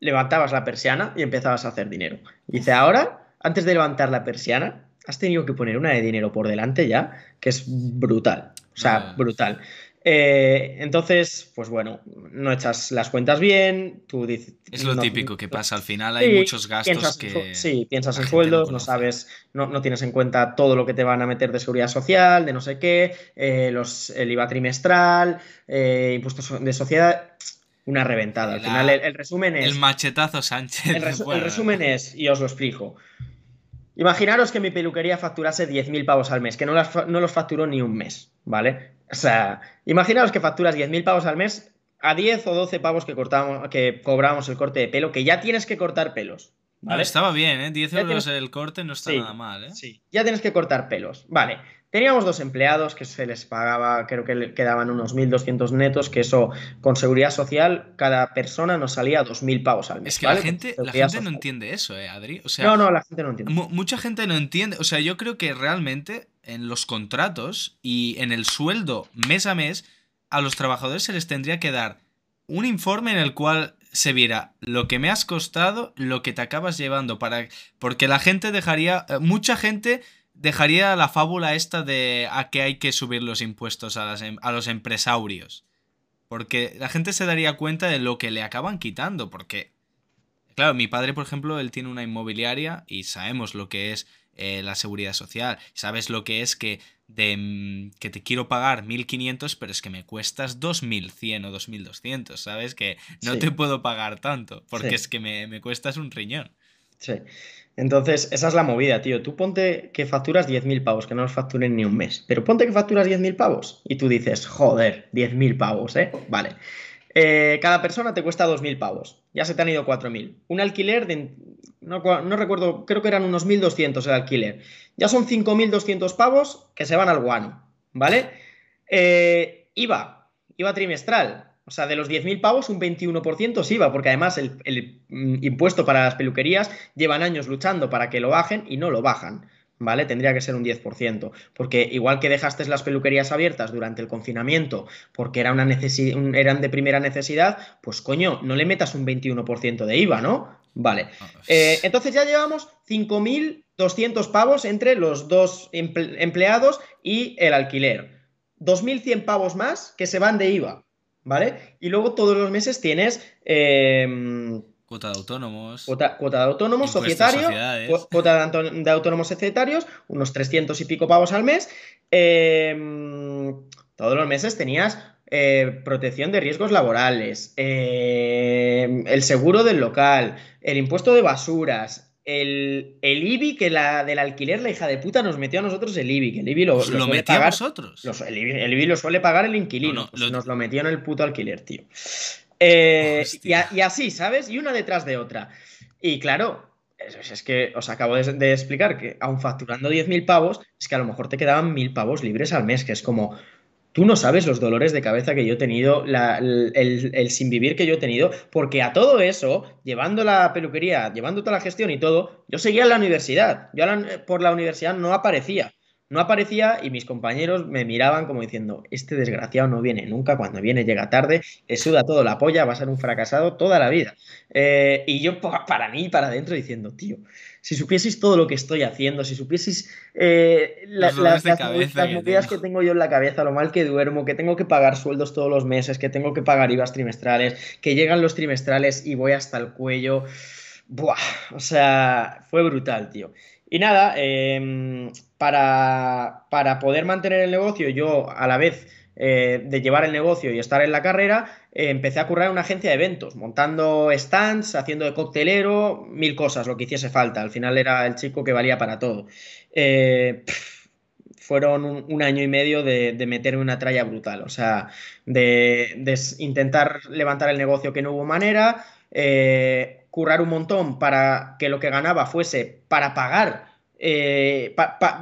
levantabas la persiana y empezabas a hacer dinero. Y dice, ahora, antes de levantar la persiana, has tenido que poner una de dinero por delante ya, que es brutal. O sea, brutal. Eh, entonces, pues bueno, no echas las cuentas bien, tú dices... Es lo no- típico que pasa, al final hay Sí, muchos gastos que... sí, piensas en no sueldos, no, sabes, no, no tienes en cuenta todo lo que te van a meter de seguridad social, de no sé qué, eh, los, el IVA trimestral, eh, impuestos de sociedad, una reventada. Al final, el, el resumen es. El machetazo Sánchez. El, resu- el Bueno, resumen es, y os lo explico. Imaginaros que mi peluquería facturase 10.000 pavos al mes, que no, las no los facturó ni un mes, ¿vale? O sea, imaginaros que facturas 10.000 pavos al mes a 10 o 12 pavos que, cortamos, que cobramos el corte de pelo, que ya tienes que cortar pelos, no, ¿vale? estaba bien, ¿eh? 10 Ya euros tienes- el corte no está Sí, nada mal, ¿eh? Sí, ya tienes que cortar pelos. Vale, teníamos dos empleados que se les pagaba, creo que le quedaban unos 1.200 netos, que eso con seguridad social, cada persona nos salía 2.000 pavos al mes. Es que ¿vale? la gente, la gente no entiende eso, ¿eh, Adri? O sea, No, no, la gente no entiende. mu- mucha gente no entiende. O sea, yo creo que realmente en los contratos y en el sueldo mes a mes, a los trabajadores se les tendría que dar un informe en el cual se viera lo que me has costado, lo que te acabas llevando, para porque la gente dejaría, eh, mucha gente dejaría la fábula esta de a que hay que subir los impuestos a, las em- a los empresarios. Porque la gente se daría cuenta de lo que le acaban quitando, porque Claro, mi padre, por ejemplo, él tiene una inmobiliaria y sabemos lo que es eh, la seguridad social. Sabes lo que es que de mm, que te quiero pagar 1500, pero es que me cuestas 2100 o 2200, ¿sabes? Que no Sí. te puedo pagar tanto, porque Sí. es que me, me cuestas un riñón. Sí. Entonces, esa es la movida, tío. Tú ponte que facturas 10.000 pavos, que no los facturen ni un mes. Pero ponte que facturas 10.000 pavos y tú dices, joder, 10.000 pavos, ¿eh? Vale. Eh, cada persona te cuesta 2.000 pavos. Ya se te han ido 4.000. Un alquiler de... No, no recuerdo, creo que eran unos 1.200 el alquiler. Ya son 5.200 pavos que se van al guano, ¿vale? Eh, IVA, IVA trimestral. O sea, de los 10.000 pavos, un 21% es IVA, porque además el, mm, impuesto para las peluquerías llevan años luchando para que lo bajen y no lo bajan, ¿vale? Tendría que ser un 10%, porque igual que dejaste las peluquerías abiertas durante el confinamiento porque era una eran de primera necesidad, pues coño, no le metas un 21% de IVA, ¿no? Vale. Eh, entonces ya llevamos 5.200 pavos entre los dos empleados y el alquiler. 2.100 pavos más que se van de IVA, ¿vale? Y luego todos los meses tienes... Em, cuota de autónomos. Cuota, de autónomos, societarios. Cuota de, autónomos societarios, unos 300 y pico pavos al mes. Em, todos los meses tenías eh, protección de riesgos laborales, em, el seguro del local, el impuesto de basuras, el, el, IBI que la del alquiler, la hija de puta, nos metió a nosotros el IBI. Que el IBI lo, lo, lo metió a nosotros. el, IBI, lo suele pagar el inquilino. Pues nos lo metió en el puto alquiler, tío. Eh, y, así, ¿sabes? Y una detrás de otra. Y claro, es, que os acabo de, explicar que aun facturando 10.000 pavos, es que a lo mejor te quedaban 1.000 pavos libres al mes, que es como, tú no sabes los dolores de cabeza que yo he tenido, el, sin vivir que yo he tenido, porque a todo eso, llevando la peluquería, llevando toda la gestión y todo, yo seguía en la universidad. Yo por la universidad no aparecía. No aparecía y mis compañeros me miraban como diciendo, este desgraciado no viene nunca, cuando viene llega tarde, le suda todo la polla, va a ser un fracasado toda la vida. Eh, y yo para mí, para adentro, diciendo, tío, si supieseis todo lo que estoy haciendo, si supieseis eh, las, movidas que tengo yo en la cabeza, lo mal que duermo, que tengo que pagar sueldos todos los meses, que tengo que pagar IVAs trimestrales, que llegan los trimestrales y voy hasta el cuello. Buah, o sea, fue brutal, tío. Y nada, em, para, para, poder mantener el negocio, yo a la vez eh, de llevar el negocio y estar en la carrera, eh, empecé a currar en una agencia de eventos, montando stands, haciendo de coctelero, mil cosas, lo que hiciese falta. Al final era el chico que valía para todo. Eh, fueron un, año y medio de, de, meterme una tralla brutal, o sea, de, intentar levantar el negocio que no hubo manera, currar un montón para que lo que ganaba fuese para pagar, eh,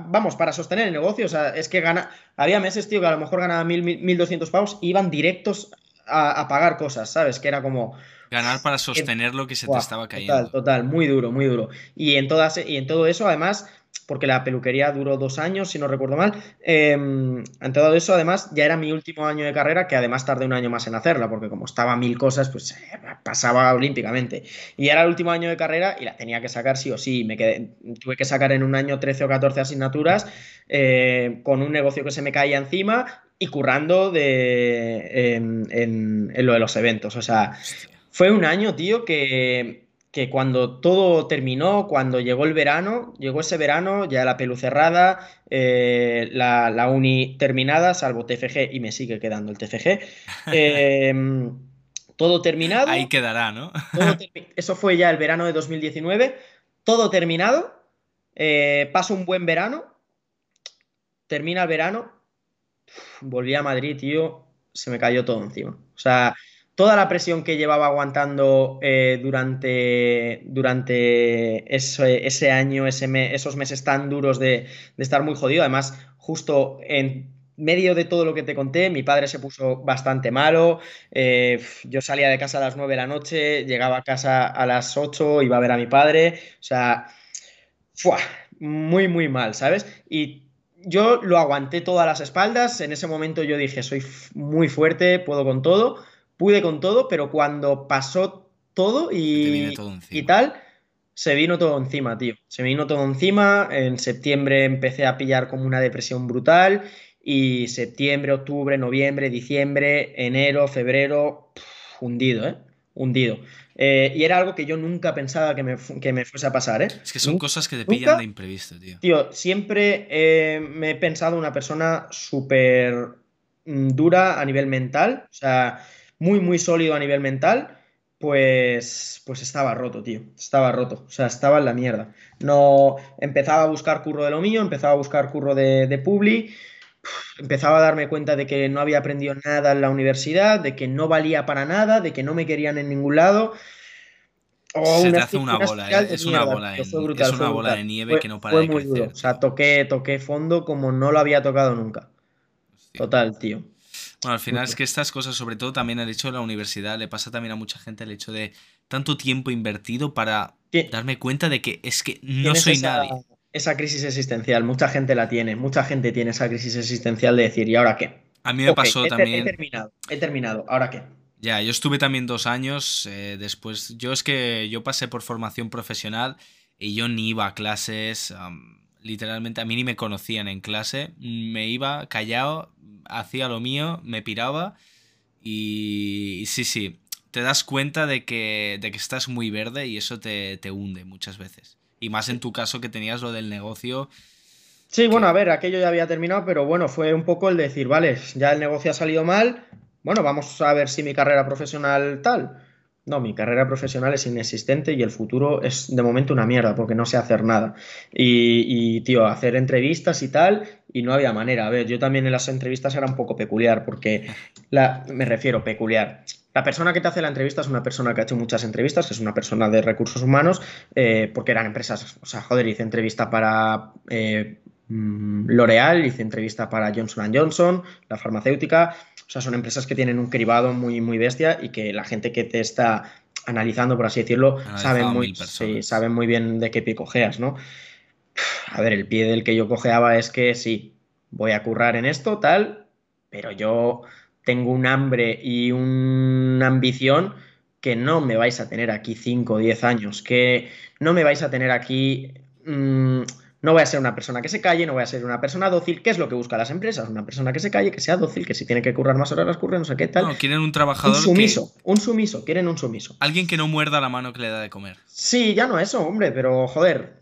vamos, para sostener el negocio. O sea, es que gana, había meses, tío, que a lo mejor ganaba 1.200 pavos iban directos a, pagar cosas, ¿sabes? Que era como... Ganar para sostener lo que se te estaba cayendo. Total, total, muy duro, muy duro. Y en, todas, y en todo eso, además, porque la peluquería duró dos años, si no recuerdo mal. en em, todo eso, además, ya era mi último año de carrera, que además tardé un año más en hacerla, porque como estaba mil cosas, pues eh, pasaba olímpicamente. Y era el último año de carrera y la tenía que sacar sí o sí. Me quedé, tuve que sacar en un año 13 o 14 asignaturas, eh, con un negocio que se me caía encima y currando de, en, en lo de los eventos. O sea, fue un año, tío, que que cuando todo terminó, cuando llegó el verano, llegó ese verano, ya la pelu cerrada, eh, la, uni terminada, salvo TFG, y me sigue quedando el TFG. (laughs) Em, todo terminado. Ahí quedará, ¿no? eso fue ya el verano de 2019. Todo terminado. Eh, paso un buen verano. Termina el verano. Volví a Madrid, tío. Se me cayó todo encima. O sea, toda la presión que llevaba aguantando eh, durante, durante ese, año, esos meses tan duros de, estar muy jodido. Además, justo en medio de todo lo que te conté, mi padre se puso bastante malo. Eh, yo salía de casa a las 9 de la noche, llegaba a casa a las 8, iba a ver a mi padre. O sea, muy, muy mal, ¿sabes? Y yo lo aguanté todas las espaldas. En ese momento yo dije, soy muy fuerte, puedo con todo pude con todo, pero cuando pasó todo y, y tal, se vino todo encima, tío. Se vino todo encima. En septiembre empecé a pillar como una depresión brutal. Y septiembre, octubre, noviembre, diciembre, enero, febrero, hundido, ¿eh? Hundido. Eh, y era algo que yo nunca pensaba que me, fuese a pasar, ¿eh? Es que son cosas que te pillan de imprevisto, tío. Tío, siempre eh, me he pensado una persona súper mm, dura a nivel mental. O sea, muy, muy sólido a nivel mental, pues, pues estaba roto, tío. Estaba roto. O sea, estaba en la mierda. No empezaba a buscar curro de lo mío, empezaba a buscar curro de, de Publi. Empezaba a darme cuenta de que no había aprendido nada en la universidad, de que no valía para nada, de que no me querían en ningún lado. Se te hace una, bola, eh. es, una bola es una bola de nieve que no para de crecer. O sea, toqué, toqué fondo como no lo había tocado nunca. Total, tío. Bueno, al final es que estas cosas, sobre todo también el hecho de la universidad, le pasa también a mucha gente el hecho de tanto tiempo invertido para darme cuenta de que es que no soy nadie. Esa crisis existencial, mucha gente la tiene, mucha gente tiene esa crisis existencial de decir, ¿y ahora qué? A mí me pasó también. He terminado, he terminado, ¿ahora qué? Ya, yo estuve también dos años eh, después. Yo es que yo pasé por formación profesional y yo ni iba a clases. literalmente a mí ni me conocían en clase. Me iba callado, hacía lo mío, me piraba. Y, sí, sí, te das cuenta de que, de que estás muy verde y eso te, te hunde muchas veces. Y más en tu caso que tenías lo del negocio. Sí, bueno, a ver, aquello ya había terminado, pero bueno, fue un poco el decir, vale, ya el negocio ha salido mal, bueno, vamos a ver si mi carrera profesional tal. No, mi carrera profesional es inexistente y el futuro es de momento una mierda porque no sé hacer nada. Y, tío, hacer entrevistas y tal, y no había manera. A ver, yo también en las entrevistas era un poco peculiar porque, la, me refiero, peculiar. La persona que te hace la entrevista es una persona que ha hecho muchas entrevistas, que es una persona de recursos humanos, eh, porque eran empresas, o sea, joder, hice entrevista para eh, mm, L'Oreal, hice entrevista para Johnson Johnson, la farmacéutica, o sea, son empresas que tienen un cribado muy, muy bestia y que la gente que te está analizando, por así decirlo, saben muy, saben muy bien de qué pie cojeas, ¿no? A ver, el pie del que yo cojeaba es que sí, voy a currar en esto, tal, pero yo tengo un hambre y una ambición que no me vais a tener aquí 5 o 10 años, que no me vais a tener aquí... Mm, no voy a ser una persona que se calle, no voy a ser una persona dócil. ¿Qué es lo que buscan las empresas? Una persona que se calle, que sea dócil, que si tiene que currar más horas las curre, no sé qué tal. No, quieren un trabajador. Un sumiso, un sumiso, quieren un sumiso. Alguien que no muerda la mano que le da de comer. Sí, ya no eso, hombre, pero joder.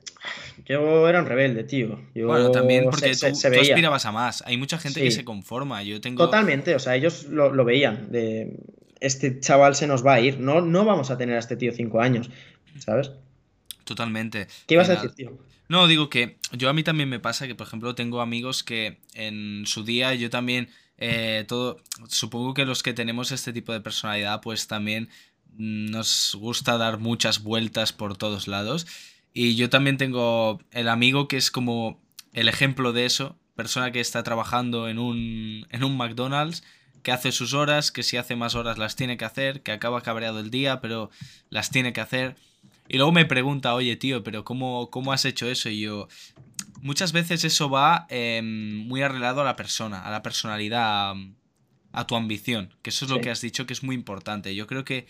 Yo era un rebelde, tío. bueno, también porque tú, aspirabas a más. Hay mucha gente que se conforma. Yo tengo... Totalmente, o sea, ellos lo, lo, veían. De este chaval se nos va a ir. No, no vamos a tener a este tío cinco años, ¿sabes? Totalmente. ¿Qué ibas a decir, tío? No, digo que yo a mí también me pasa que, por ejemplo, tengo amigos que en su día yo también, eh, todo, supongo que los que tenemos este tipo de personalidad, pues también nos gusta dar muchas vueltas por todos lados. Y yo también tengo el amigo que es como el ejemplo de eso, persona que está trabajando en un, en un McDonald's, que hace sus horas, que si hace más horas las tiene que hacer, que acaba cabreado el día, pero las tiene que hacer. Y luego me pregunta, oye tío, pero ¿cómo, cómo has hecho eso? Y yo, muchas veces eso va em, muy arreglado a la persona, a la personalidad, a, tu ambición, que eso es lo que has dicho que es muy importante. Yo creo que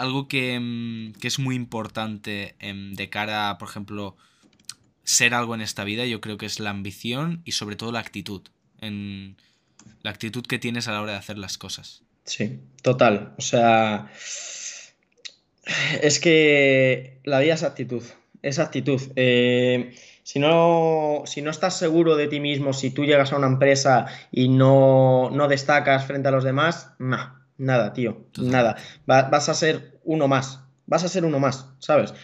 algo que, em, que es muy importante em, de cara a, por ejemplo, ser algo en esta vida, yo creo que es la ambición y sobre todo la actitud. En la actitud que tienes a la hora de hacer las cosas. Sí, total. O sea, es que la vida es actitud, es actitud. Eh, si, no, si no estás seguro de ti mismo, si tú llegas a una empresa y no, destacas frente a los demás, nada, tío, nada. vas a ser uno más, vas a ser uno más, ¿sabes?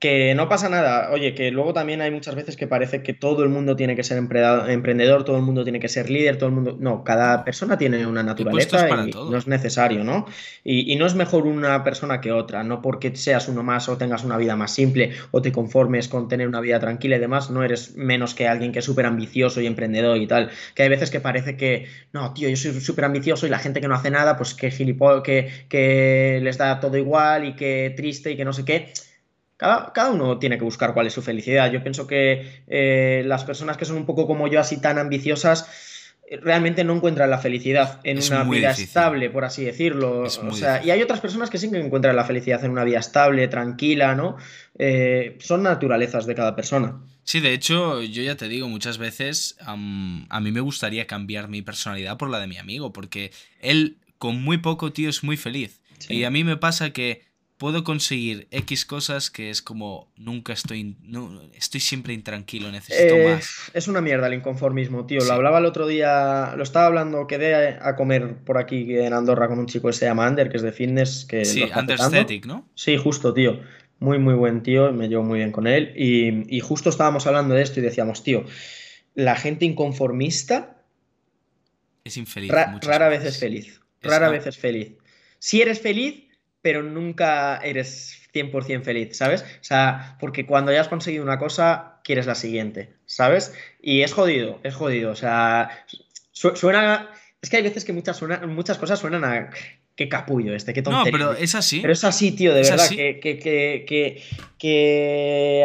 Que no pasa nada. Oye, que luego también hay muchas veces que parece que todo el mundo tiene que ser emprendedor, todo el mundo tiene que ser líder, todo el mundo. No, cada persona tiene una naturaleza y no es necesario, ¿no? Y, no es mejor una persona que otra, no porque seas uno más o tengas una vida más simple o te conformes con tener una vida tranquila y demás, no eres menos que alguien que es súper ambicioso y emprendedor y tal. Que hay veces que parece que, no, tío, yo soy súper ambicioso y la gente que no hace nada, pues que gilipollas, que, que les da todo igual y que triste y que no sé qué cada, uno tiene que buscar cuál es su felicidad. Yo pienso que eh, las personas que son un poco como yo, así tan ambiciosas, eh, realmente no encuentran la felicidad en una vida estable, por así decirlo. O sea, y hay otras personas que sí que encuentran la felicidad en una vida estable, tranquila, ¿no? Eh, son naturalezas de cada persona. Sí, de hecho, yo ya te digo, muchas veces a mí me gustaría cambiar mi personalidad por la de mi amigo, porque él con muy poco, tío, es muy feliz. Y a mí me pasa que puedo conseguir X cosas que es como nunca estoy, no, estoy siempre intranquilo, necesito eh, más. Es una mierda el inconformismo, tío. Lo hablaba el otro día, lo estaba hablando, quedé a, comer por aquí en Andorra con un chico que se llama Ander, que es de fitness. Que sí, Understatic, ¿no? Sí, justo, tío. Muy, muy buen tío, me llevo muy bien con él. Y, justo estábamos hablando de esto y decíamos, tío, la gente inconformista... Es infeliz. rara vez es feliz. Rara vez es feliz. Si eres feliz pero nunca eres 100% feliz, ¿sabes? O sea, porque cuando ya has conseguido una cosa, quieres la siguiente, ¿sabes? Y es jodido, es jodido. O sea, suena... Es que hay veces que muchas, muchas cosas suenan a... Qué capullo este, qué tontería. No, pero es así. Pero es así, tío, de verdad. Que, que, que, que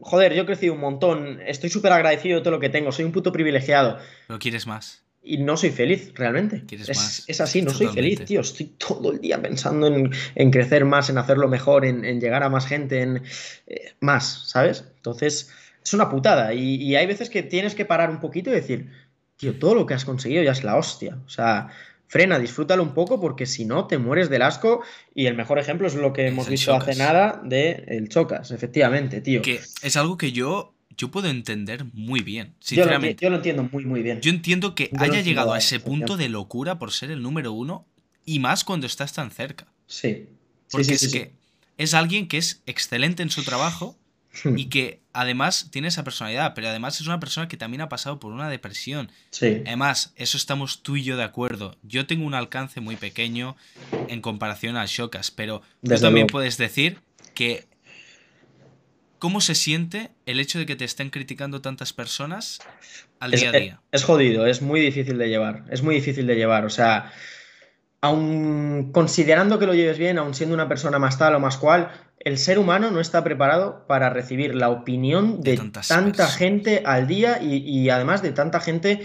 joder, yo he crecido un montón, estoy súper agradecido de todo lo que tengo, soy un puto privilegiado. Pero quieres más. Y no soy feliz, realmente. ¿Quieres es, es así, no soy feliz, tío. Estoy todo el día pensando en, en crecer más, en hacerlo mejor, en, en llegar a más gente, en eh, más, ¿sabes? Entonces, es una putada. Y, y hay veces que tienes que parar un poquito y decir, tío, todo lo que has conseguido ya es la hostia. O sea, frena, disfrútalo un poco porque si no te mueres del asco. Y el mejor ejemplo es lo que Es hemos visto hace nada de el Chocas, efectivamente, tío. Que es algo que yo, yo puedo entender muy bien, Yo lo, enti- sinceramente. yo lo entiendo muy, muy bien. Yo entiendo que Yo haya llegado a ese punto de locura por ser el número uno y más cuando estás tan cerca. Sí. Porque sí, es sí, que es alguien que es excelente en su trabajo (laughs) y que además tiene esa personalidad, pero además es una persona que también ha pasado por una depresión. Sí. Además, eso estamos tú y yo de acuerdo. Yo tengo un alcance muy pequeño en comparación a Shokas, pero tú también luego. puedes decir que cómo se siente el hecho de que te estén criticando tantas personas al Es, día a día. es jodido, es muy difícil de llevar. Es muy difícil de llevar. O sea, aun considerando que lo lleves bien, aun siendo una persona más tal o más cual, el ser humano no está preparado para recibir la opinión De tanta gente al día y, y además de tanta gente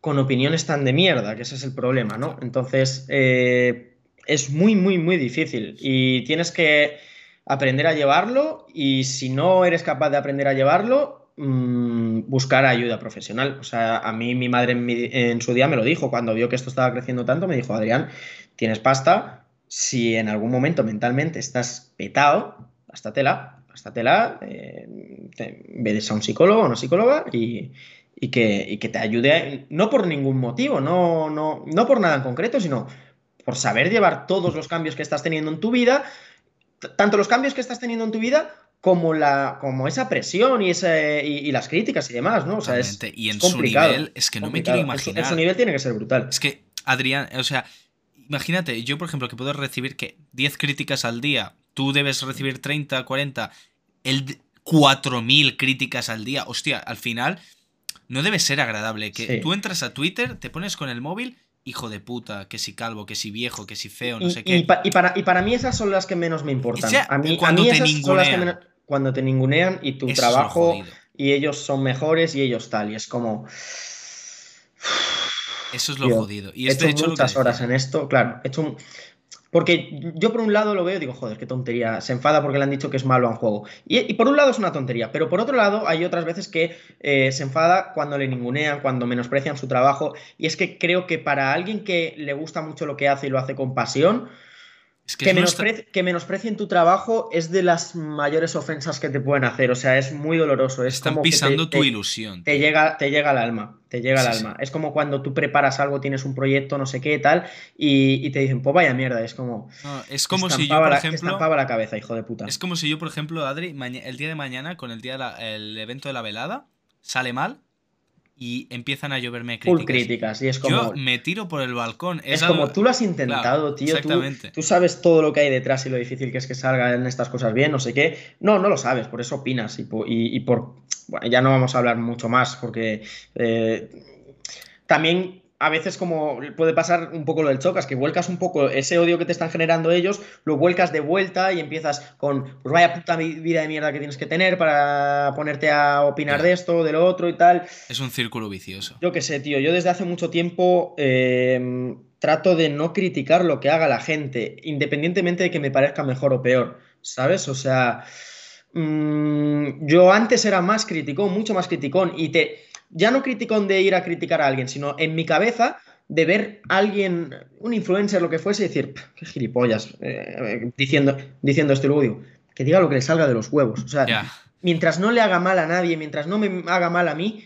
con opiniones tan de mierda, que ese es el problema, ¿no? Entonces, eh, es muy, muy, muy difícil y tienes que aprender a llevarlo y si no eres capaz de aprender a llevarlo, mm, buscar ayuda profesional. O sea, a mí mi madre en, su día me lo dijo, cuando vio que esto estaba creciendo tanto, me dijo, Adrián, tienes pasta, si en algún momento mentalmente estás petado, pástatela, pástatela, eh, te- ves a un psicólogo o una psicóloga y, y que, te ayude, no por ningún motivo, no, no, no por nada en concreto, sino por saber llevar todos los cambios que estás teniendo en tu vida, tanto los cambios que estás teniendo en tu vida como, la, como esa presión y, ese, y, y las críticas y demás, ¿no? O sea, es, y es en su complicado, nivel, es que no me quiero En su- imaginar. En su nivel tiene que ser brutal. Es que, Adrián, o sea, imagínate, yo por ejemplo que puedo recibir que 10 críticas al día, tú debes recibir 30, 40, el d- 4000 críticas al día. Hostia, al final no debe ser agradable que Sí. tú entras a Twitter, te pones con el móvil, hijo de puta, que si calvo, que si viejo, que si feo, no y, sé qué. y pa- y para, y para mí esas son las que menos me importan. O sea, a mí, a cuando mí te esas son las que ningunean. menos- cuando te ningunean y tu Eso trabajo y ellos son mejores y ellos tal. Y es como... Eso es lo Tío, jodido. Y he es de hecho hecho lo que muchas horas en esto, claro. He hecho un... Porque yo por un lado lo veo y digo, joder, qué tontería. Se enfada porque le han dicho que es malo a un juego. Y, por un lado es una tontería, pero por otro lado hay otras veces que eh, se enfada cuando le ningunean, cuando menosprecian su trabajo. Y es que creo que para alguien que le gusta mucho lo que hace y lo hace con pasión, Es que que, menospreci- menosprecien tu trabajo es de las mayores ofensas que te pueden hacer. O sea, es muy doloroso. Es están como que te- pisando tu te- ilusión. te llega, te llega al alma, te llega al Sí, alma. Es como cuando tú preparas algo, tienes un proyecto, no sé qué, tal, y, y te dicen, pues vaya mierda, es como... No, es como si yo, por la, ejemplo, estampaba la cabeza, hijo de puta. Es como si yo, por ejemplo, Adri, el día de mañana, con el día de la- el evento de la velada, sale mal y empiezan a lloverme Full críticas. y es como... Yo me tiro por el balcón. Es, Es como tú lo has intentado, Claro, tío. Tú, exactamente. tú sabes todo lo que hay detrás y lo difícil que es que salgan estas cosas bien, no sé qué. No, no lo sabes, por eso opinas. Y, po- y- y por. Bueno, ya no vamos a hablar mucho más, porque eh, también a veces, como puede pasar un poco lo del chocas, que vuelcas un poco ese odio que te están generando ellos, lo vuelcas de vuelta y empiezas con, pues vaya puta vi- vida de mierda que tienes que tener para ponerte a opinar de esto, de lo otro y tal. Es un círculo vicioso. Yo qué sé, tío, yo desde hace mucho tiempo eh, trato de no criticar lo que haga la gente, independientemente de que me parezca mejor o peor, ¿sabes? O sea, mm, yo antes era más criticón, mucho más criticón, y te, ya no criticón de ir a criticar a alguien, sino en mi cabeza de ver a alguien, un influencer, lo que fuese, y decir, "Pff, qué gilipollas, eh, eh, diciendo, diciendo esto y luego digo, que diga lo que le salga de los huevos. O sea, mientras no le haga mal a nadie, mientras no me haga mal a mí,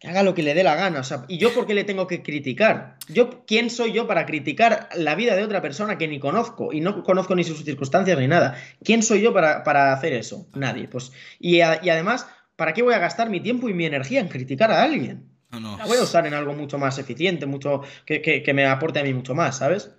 que haga lo que le dé la gana. O sea, ¿y yo por qué le tengo que criticar? Yo, ¿quién soy yo para criticar la vida de otra persona que ni conozco y no conozco ni sus circunstancias ni nada? ¿Quién soy yo para, para hacer eso? Nadie. Pues, y, a- y además, ¿para qué voy a gastar mi tiempo y mi energía en criticar a alguien? No, no. La voy a usar en algo mucho más eficiente, mucho que, que- que me aporte a mí mucho más, ¿sabes?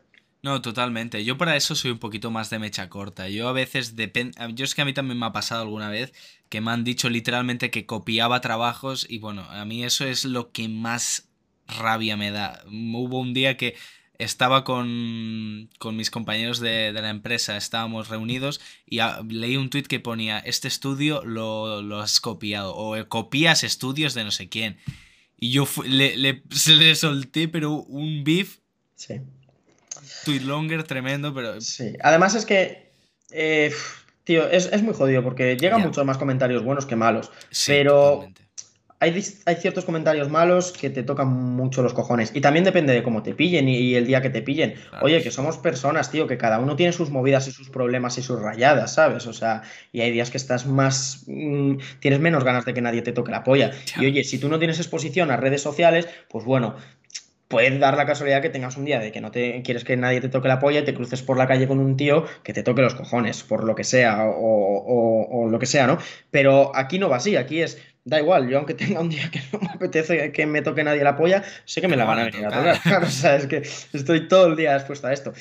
No, totalmente. Yo para eso soy un poquito más de mecha corta. Yo a veces depende. Yo es que a mí también me ha pasado alguna vez que me han dicho literalmente que copiaba trabajos y bueno, a mí eso es lo que más rabia me da. Hubo un día que estaba con, mis compañeros de, la empresa, estábamos reunidos y leí un tuit que ponía, este estudio lo, has copiado o copias estudios de no sé quién. Y yo le, (laughs) le, solté, pero un beef. Sí. Tweet longer, tremendo, pero... Sí, además es que... Eh, tío, es, muy jodido porque llegan muchos más comentarios buenos que malos. pero hay, ciertos comentarios malos que te tocan mucho los cojones. Y también depende de cómo te pillen y, el día que te pillen. Oye, que somos personas, tío, que cada uno tiene sus movidas y sus problemas y sus rayadas, ¿sabes? O sea, y hay días que estás más. Mm, tienes menos ganas de que nadie te toque la polla. Y oye, si tú no tienes exposición a redes sociales, pues bueno, puede dar la casualidad que tengas un día de que no te quieres que nadie te toque la polla y te cruces por la calle con un tío que te toque los cojones, por lo que sea, o, lo que sea, ¿no? Pero aquí no va así, aquí es, da igual, yo aunque (laughs) tenga un día que no me apetece que me toque nadie la polla, sé que me la van a venir a tocar. O sea, es que estoy todo el día expuesto a esto.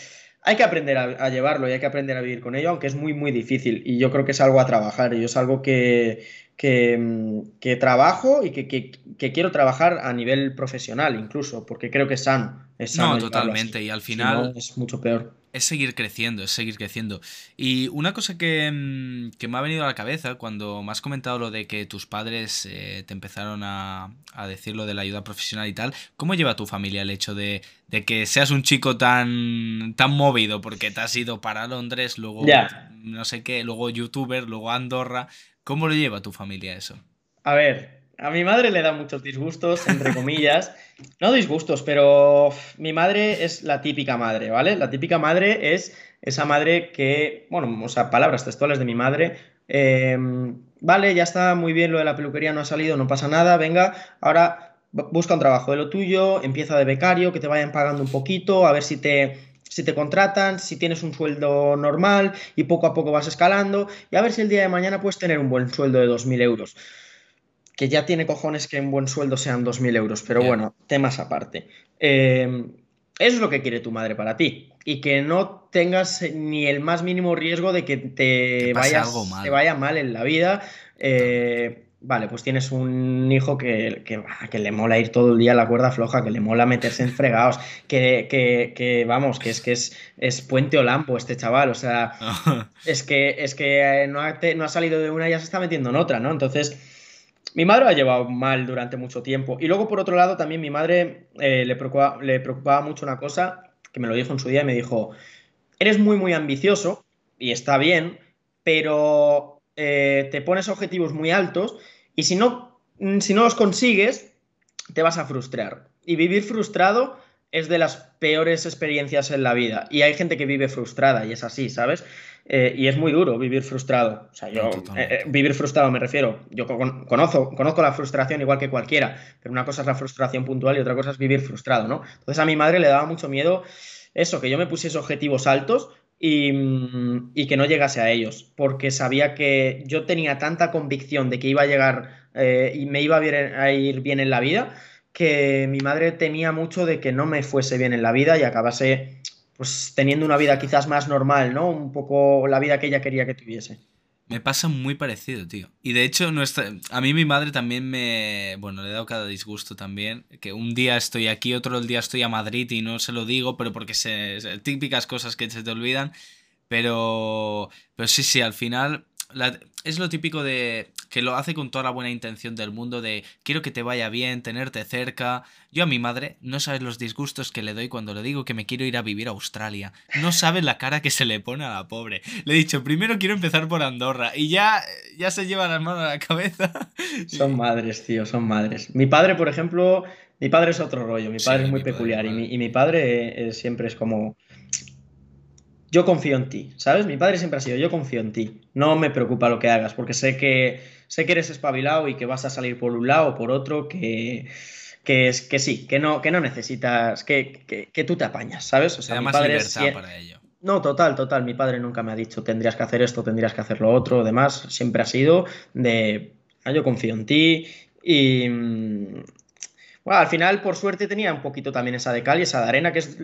Hay que aprender a, llevarlo y hay que aprender a vivir con ello, aunque es muy, muy difícil. Y yo creo que es algo a trabajar y es algo que, que, trabajo y que, quiero trabajar a nivel profesional incluso, porque creo que es sano. No, totalmente. Y al final... es mucho peor. Es seguir creciendo, es seguir creciendo. Y una cosa que, me ha venido a la cabeza cuando me has comentado lo de que tus padres eh, te empezaron a, decir lo de la ayuda profesional y tal, ¿cómo lleva tu familia el hecho de, que seas un chico tan, tan movido? Porque te has ido para Londres, luego no sé qué, luego youtuber, luego Andorra. ¿Cómo lo lleva tu familia eso? A ver, a mi madre le da muchos disgustos, entre comillas. (laughs) no disgustos, pero mi madre es la típica madre, ¿vale? La típica madre es esa madre que, bueno, o sea, palabras textuales de mi madre. Em, vale, ya está muy bien lo de la peluquería, no ha salido, no pasa nada, venga, ahora busca un trabajo de lo tuyo, empieza de becario, que te vayan pagando un poquito, a ver si te si te contratan, si tienes un sueldo normal y poco a poco vas escalando y a ver si el día de mañana puedes tener un buen sueldo de 2.000 euros. Que ya tiene cojones que un buen sueldo sean 2.000 euros, pero bueno, temas aparte. Eh, eso es lo que quiere tu madre para ti. Y que no tengas ni el más mínimo riesgo de que te, vayas, te vaya mal en la vida. Eh, Vale, pues tienes un hijo que, que, le mola ir todo el día a la cuerda floja, que le mola meterse en fregados, (laughs) que, que vamos, que es que es, es puente o lampo este chaval, o sea, (laughs) es que, es que no, ha, no ha salido de una y ya se está metiendo en otra, ¿no? Entonces, mi madre lo ha llevado mal durante mucho tiempo. Y luego, por otro lado, también mi madre eh, le, preocupaba, mucho una cosa, que me lo dijo en su día y me dijo, eres muy, muy ambicioso, y está bien, pero eh, te pones objetivos muy altos y si no, mm, si no los consigues, te vas a frustrar. Y vivir frustrado es de las peores experiencias en la vida. Y hay gente que vive frustrada y es así, ¿sabes? Eh, y es muy duro vivir frustrado. O sea, yo, eh, eh, vivir frustrado me refiero, yo conozco, conozco la frustración igual que cualquiera, pero una cosa es la frustración puntual y otra cosa es vivir frustrado, ¿no? Entonces a mi madre le daba mucho miedo eso, que yo me pusiese objetivos altos Mm, y, que no llegase a ellos, porque sabía que yo tenía tanta convicción de que iba a llegar eh, y me iba a, ir bien en la vida, que mi madre temía mucho de que no me fuese bien en la vida y acabase pues teniendo una vida quizás más normal, ¿no? Un poco la vida que ella quería que tuviese. Me pasa muy parecido, tío. Y de hecho, nuestra... a mí mi madre también me... Bueno, le he dado cada disgusto también. Que un día estoy aquí, otro día estoy a Madrid y no se lo digo, pero porque se... típicas cosas que se te olvidan. Pero... Pero sí, sí, al final es lo típico de que lo hace con toda la buena intención del mundo de quiero que te vaya bien, tenerte cerca. Yo a mi madre no sabes los disgustos que le doy cuando le digo que me quiero ir a vivir a Australia. No sabes la cara que se le pone a la pobre. Le he dicho, primero quiero empezar por Andorra y ya, ya se lleva las manos a la cabeza. (laughs) Son madres, tío, son madres. Mi padre, por ejemplo, mi padre es otro rollo, mi padre es muy peculiar y mi, y mi, padre eh, siempre es como yo confío en ti, ¿sabes? Mi padre siempre ha sido, yo confío en ti, no me preocupa lo que hagas, porque sé que, sé que eres espabilado y que vas a salir por un lado o por otro, que, que, es, que sí, que no, que no necesitas, que, que, tú te apañas, ¿sabes? O sea, mi padre libertad para ello. No, total, total. Mi padre nunca me ha dicho tendrías que hacer esto, tendrías que hacer lo otro, demás. Siempre ha sido de ah, yo confío en ti y, mm, bueno, al final, por suerte, tenía un poquito también esa de cal y esa de arena, que es,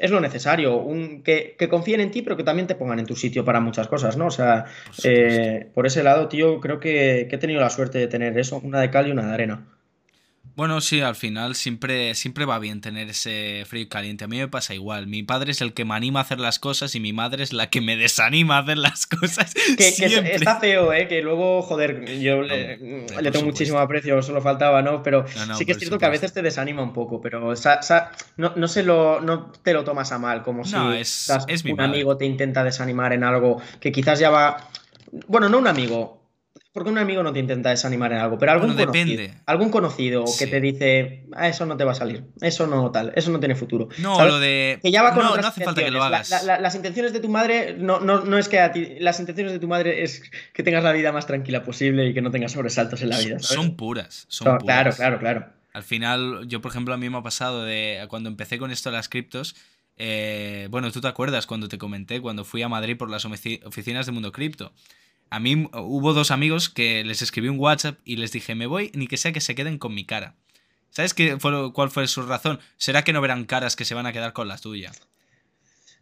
es lo necesario, un, que, confíen en ti, pero que también te pongan en tu sitio para muchas cosas, ¿no? O sea, eh, por ese lado, tío, creo que, he tenido la suerte de tener eso, una de cal y una de arena. Bueno, sí, al final siempre, siempre va bien tener ese frío y caliente. A mí me pasa igual. Mi padre es el que me anima a hacer las cosas y mi madre es la que me desanima a hacer las cosas. (laughs) Que, está feo, ¿eh? Que luego, joder, yo le, tengo muchísimo aprecio, solo faltaba, ¿no? Pero sí que es cierto que a veces te desanima un poco, pero no, no, se lo, no te lo tomas a mal, como si es, es un amigo te intenta desanimar en algo que quizás ya va. Bueno, no un amigo, porque un amigo no te intenta desanimar en algo, pero algún conocido, algún conocido que te dice, ah, eso no te va a salir, eso no tal, eso no tiene futuro. No, lo de. Que ya va con no, no hace falta que lo hagas. las intenciones de tu madre no, no, es que a ti, las intenciones de tu madre es que tengas la vida más tranquila posible y que no tengas sobresaltos en la vida. Son puras, son puras. Claro, claro, claro. Al final, yo por ejemplo, a mí me ha pasado de cuando empecé con esto de las criptos. Eh, bueno, tú te acuerdas cuando te comenté, cuando fui a Madrid por las oficinas de Mundo Cripto a mí hubo dos amigos que les escribí un WhatsApp y les dije, me voy, ni que sea que se queden con mi cara. ¿Sabes qué fue, cuál fue su razón? ¿Será que no verán caras que se van a quedar con la tuya?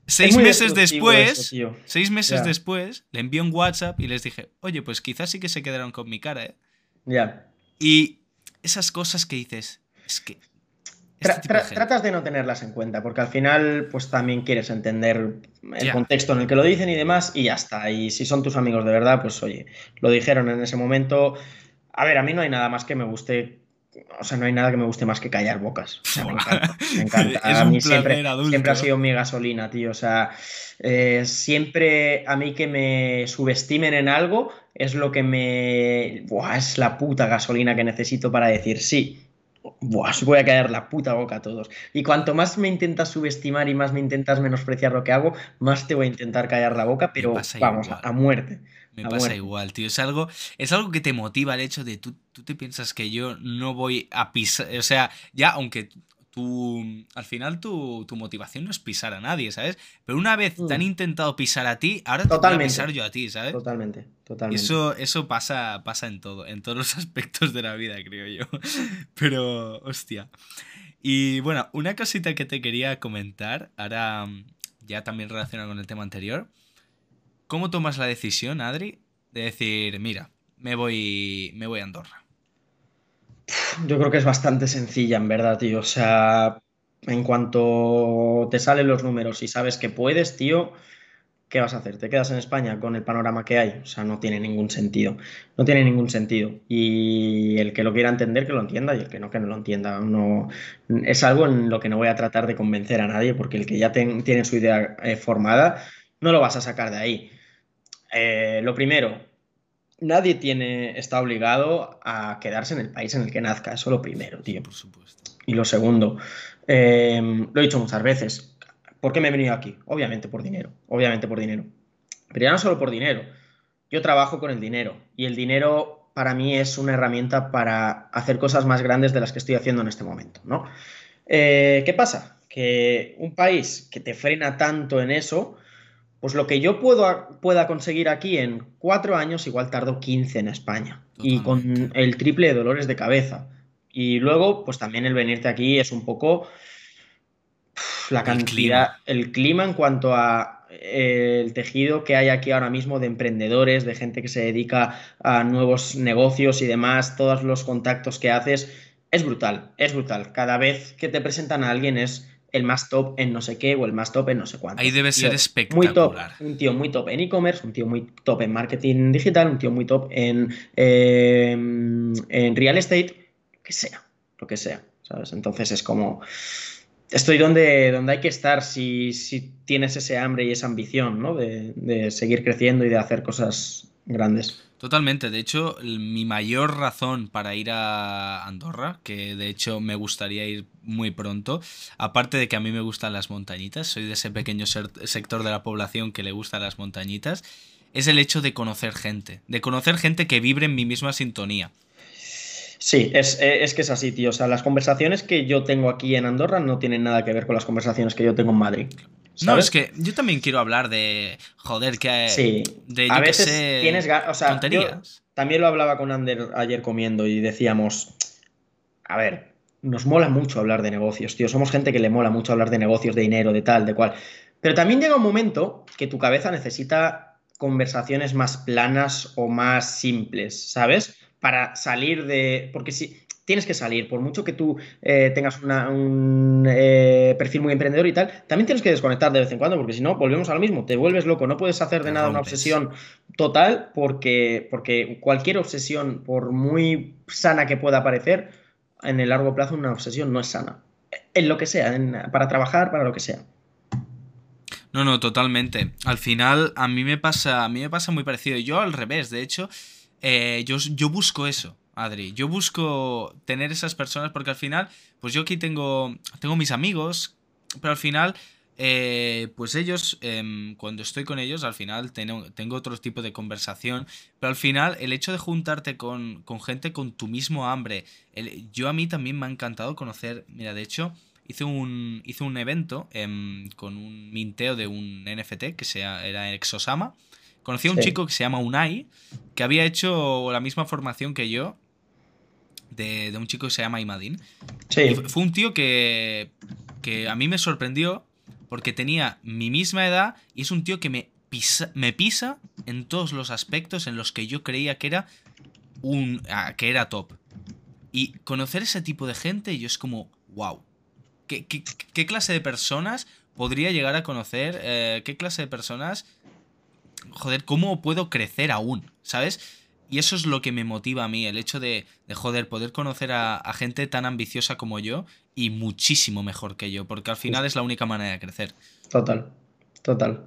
Seis meses después, seis meses después, le envié un WhatsApp y les dije, oye, pues quizás sí que se quedaron con mi cara, ¿eh? Ya. Y esas cosas que dices, es que este tratas de no tenerlas en cuenta, porque al final, pues también quieres entender el contexto en el que lo dicen y demás, y ya está. Y si son tus amigos de verdad, pues oye, lo dijeron en ese momento. A ver, a mí no hay nada más que me guste. O sea, no hay nada que me guste más que callar bocas. me (laughs) encanta. Me encanta. a mí siempre, siempre, ha sido mi gasolina, tío. O sea, eh, siempre a mí que me subestimen en algo es lo que me. Buah, es la puta gasolina que necesito para decir sí Buah, os voy a caer la puta boca a todos. Y cuanto más me intentas subestimar y más me intentas menospreciar lo que hago, más te voy a intentar callar la boca, pero vamos, a muerte. Me pasa igual, tío. Es algo, es algo que te motiva el hecho de tú, tú te piensas que yo no voy a pisar. O sea, ya, aunque al final tu, motivación no es pisar a nadie, ¿sabes? Pero una vez te han mm. intentado pisar a ti, ahora te voy a pisar yo a ti, ¿sabes? Totalmente, totalmente. Eso, eso pasa, pasa en todo, en todos los (laughs) aspectos de la vida, creo yo. Pero, hostia. Y bueno, una cosita que te quería comentar, ahora ya también relacionado con el tema anterior. ¿Cómo tomas la decisión, Adri, de decir, mira, me voy, me voy a Andorra? Yo creo que es bastante sencilla, en verdad, tío. O sea, en cuanto te salen los números y sabes que puedes, tío, ¿qué vas a hacer? ¿Te quedas en España con el panorama que hay? O sea, no tiene ningún sentido. No tiene ningún sentido. Y el que lo quiera entender, que lo entienda, y el que no, que no lo entienda. No, es algo en lo que no voy a tratar de convencer a nadie, porque el que ya tiene su idea eh, formada, no lo vas a sacar de ahí. Eh, lo primero, nadie tiene, está obligado a quedarse en el país en el que nazca. Eso es lo primero, tío. Por supuesto. Y lo segundo, eh, lo he dicho muchas veces. ¿Por qué me he venido aquí? Obviamente por dinero. Obviamente por dinero. Pero ya no solo por dinero. Yo trabajo con el dinero. Y el dinero para mí es una herramienta para hacer cosas más grandes de las que estoy haciendo en este momento, ¿no? Eh, ¿Qué pasa? Que un país que te frena tanto en eso, pues lo que yo puedo, pueda conseguir aquí en cuatro años, igual tardo 15 en España. Y con el triple de dolores de cabeza. Y luego, pues también el venirte aquí es un poco la cantidad, el clima, en cuanto a eh, el tejido que hay aquí ahora mismo de emprendedores, de gente que se dedica a nuevos negocios y demás, todos los contactos que haces, es brutal, es brutal. Cada vez que te presentan a alguien es el más top en no sé qué o el más top en no sé cuánto. Ahí debe ser espectacular. Muy top, un tío muy top en e-commerce, un tío muy top en marketing digital, un tío muy top en, em, en real estate, lo que sea, lo que sea, ¿sabes? Entonces es como... Estoy donde, donde hay que estar si, si tienes ese hambre y esa ambición, ¿no? De, de seguir creciendo y de hacer cosas grandes. Totalmente, de hecho, mi mayor razón para ir a Andorra, que de hecho me gustaría ir muy pronto, aparte de que a mí me gustan las montañitas, soy de ese pequeño sector de la población que le gustan las montañitas, es el hecho de conocer gente, de conocer gente que vibre en mi misma sintonía. Sí, es, es, que es así, tío. O sea, las conversaciones que yo tengo aquí en Andorra no tienen nada que ver con las conversaciones que yo tengo en Madrid. No, es que yo también quiero hablar de, joder, que... Sí, de, a veces tienes... O sea, también lo hablaba con Ander ayer comiendo y decíamos, a ver, nos mola mucho hablar de negocios, tío. Somos gente que le mola mucho hablar de negocios, de dinero, de tal, de cual. Pero también llega un momento que tu cabeza necesita conversaciones más planas o más simples, ¿sabes? Para salir de... Porque si tienes que salir. Por mucho que tú eh, tengas un eh, perfil muy emprendedor y tal, también tienes que desconectar de vez en cuando, porque si no, volvemos a lo mismo, te vuelves loco. No puedes hacer de nada una obsesión total, porque, porque cualquier obsesión, por muy sana que pueda parecer, en el largo plazo una obsesión no es sana. En lo que sea, para trabajar, para lo que sea. No, no, totalmente. Al final, a mí me pasa, a mí me pasa muy parecido. Yo al revés, de hecho, eh, yo, yo busco eso. Adri. Yo busco tener esas personas porque al final, pues yo aquí tengo, tengo mis amigos, pero al final, eh, pues ellos, em, cuando estoy con ellos, al final tengo, tengo, otro tipo de conversación, pero al final el hecho de juntarte con, con gente con tu mismo hambre, yo a mí también me ha encantado conocer, mira, de hecho, hice un, hice un evento em, con un minteo de un NFT que sea, era Exosama. Conocí a un chico que se llama Unai, que había hecho la misma formación que yo, de, un chico que se llama Imadin. Sí. fue un tío que, que a mí me sorprendió porque tenía mi misma edad y es un tío que me pisa, me pisa en todos los aspectos en los que yo creía que era un ah, que era top. Y conocer ese tipo de gente, yo es como, wow. ¿Qué, qué, clase de personas podría llegar a conocer? Eh, ¿Qué clase de personas? Joder, ¿cómo puedo crecer aún? ¿Sabes? Y eso es lo que me motiva a mí, el hecho de, de joder, poder conocer a, gente tan ambiciosa como yo y muchísimo mejor que yo, porque al final es la única manera de crecer. Total, total.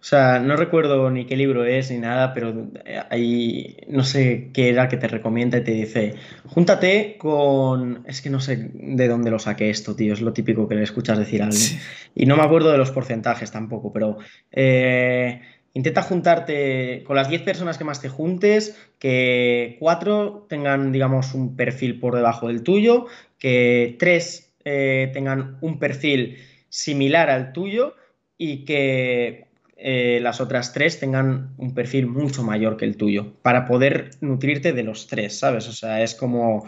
O sea, no recuerdo ni qué libro es ni nada, pero ahí no sé qué era que te recomienda y te dice, júntate con... Es que no sé de dónde lo saqué esto, tío, es lo típico que le escuchas decir a alguien. Y no me acuerdo de los porcentajes tampoco, pero... Eh, Intenta juntarte con las 10 personas que más te juntes, que 4 tengan, digamos, un perfil por debajo del tuyo, que 3 eh, tengan un perfil similar al tuyo y que eh, las otras 3 tengan un perfil mucho mayor que el tuyo, para poder nutrirte de los tres, ¿sabes? O sea, es como...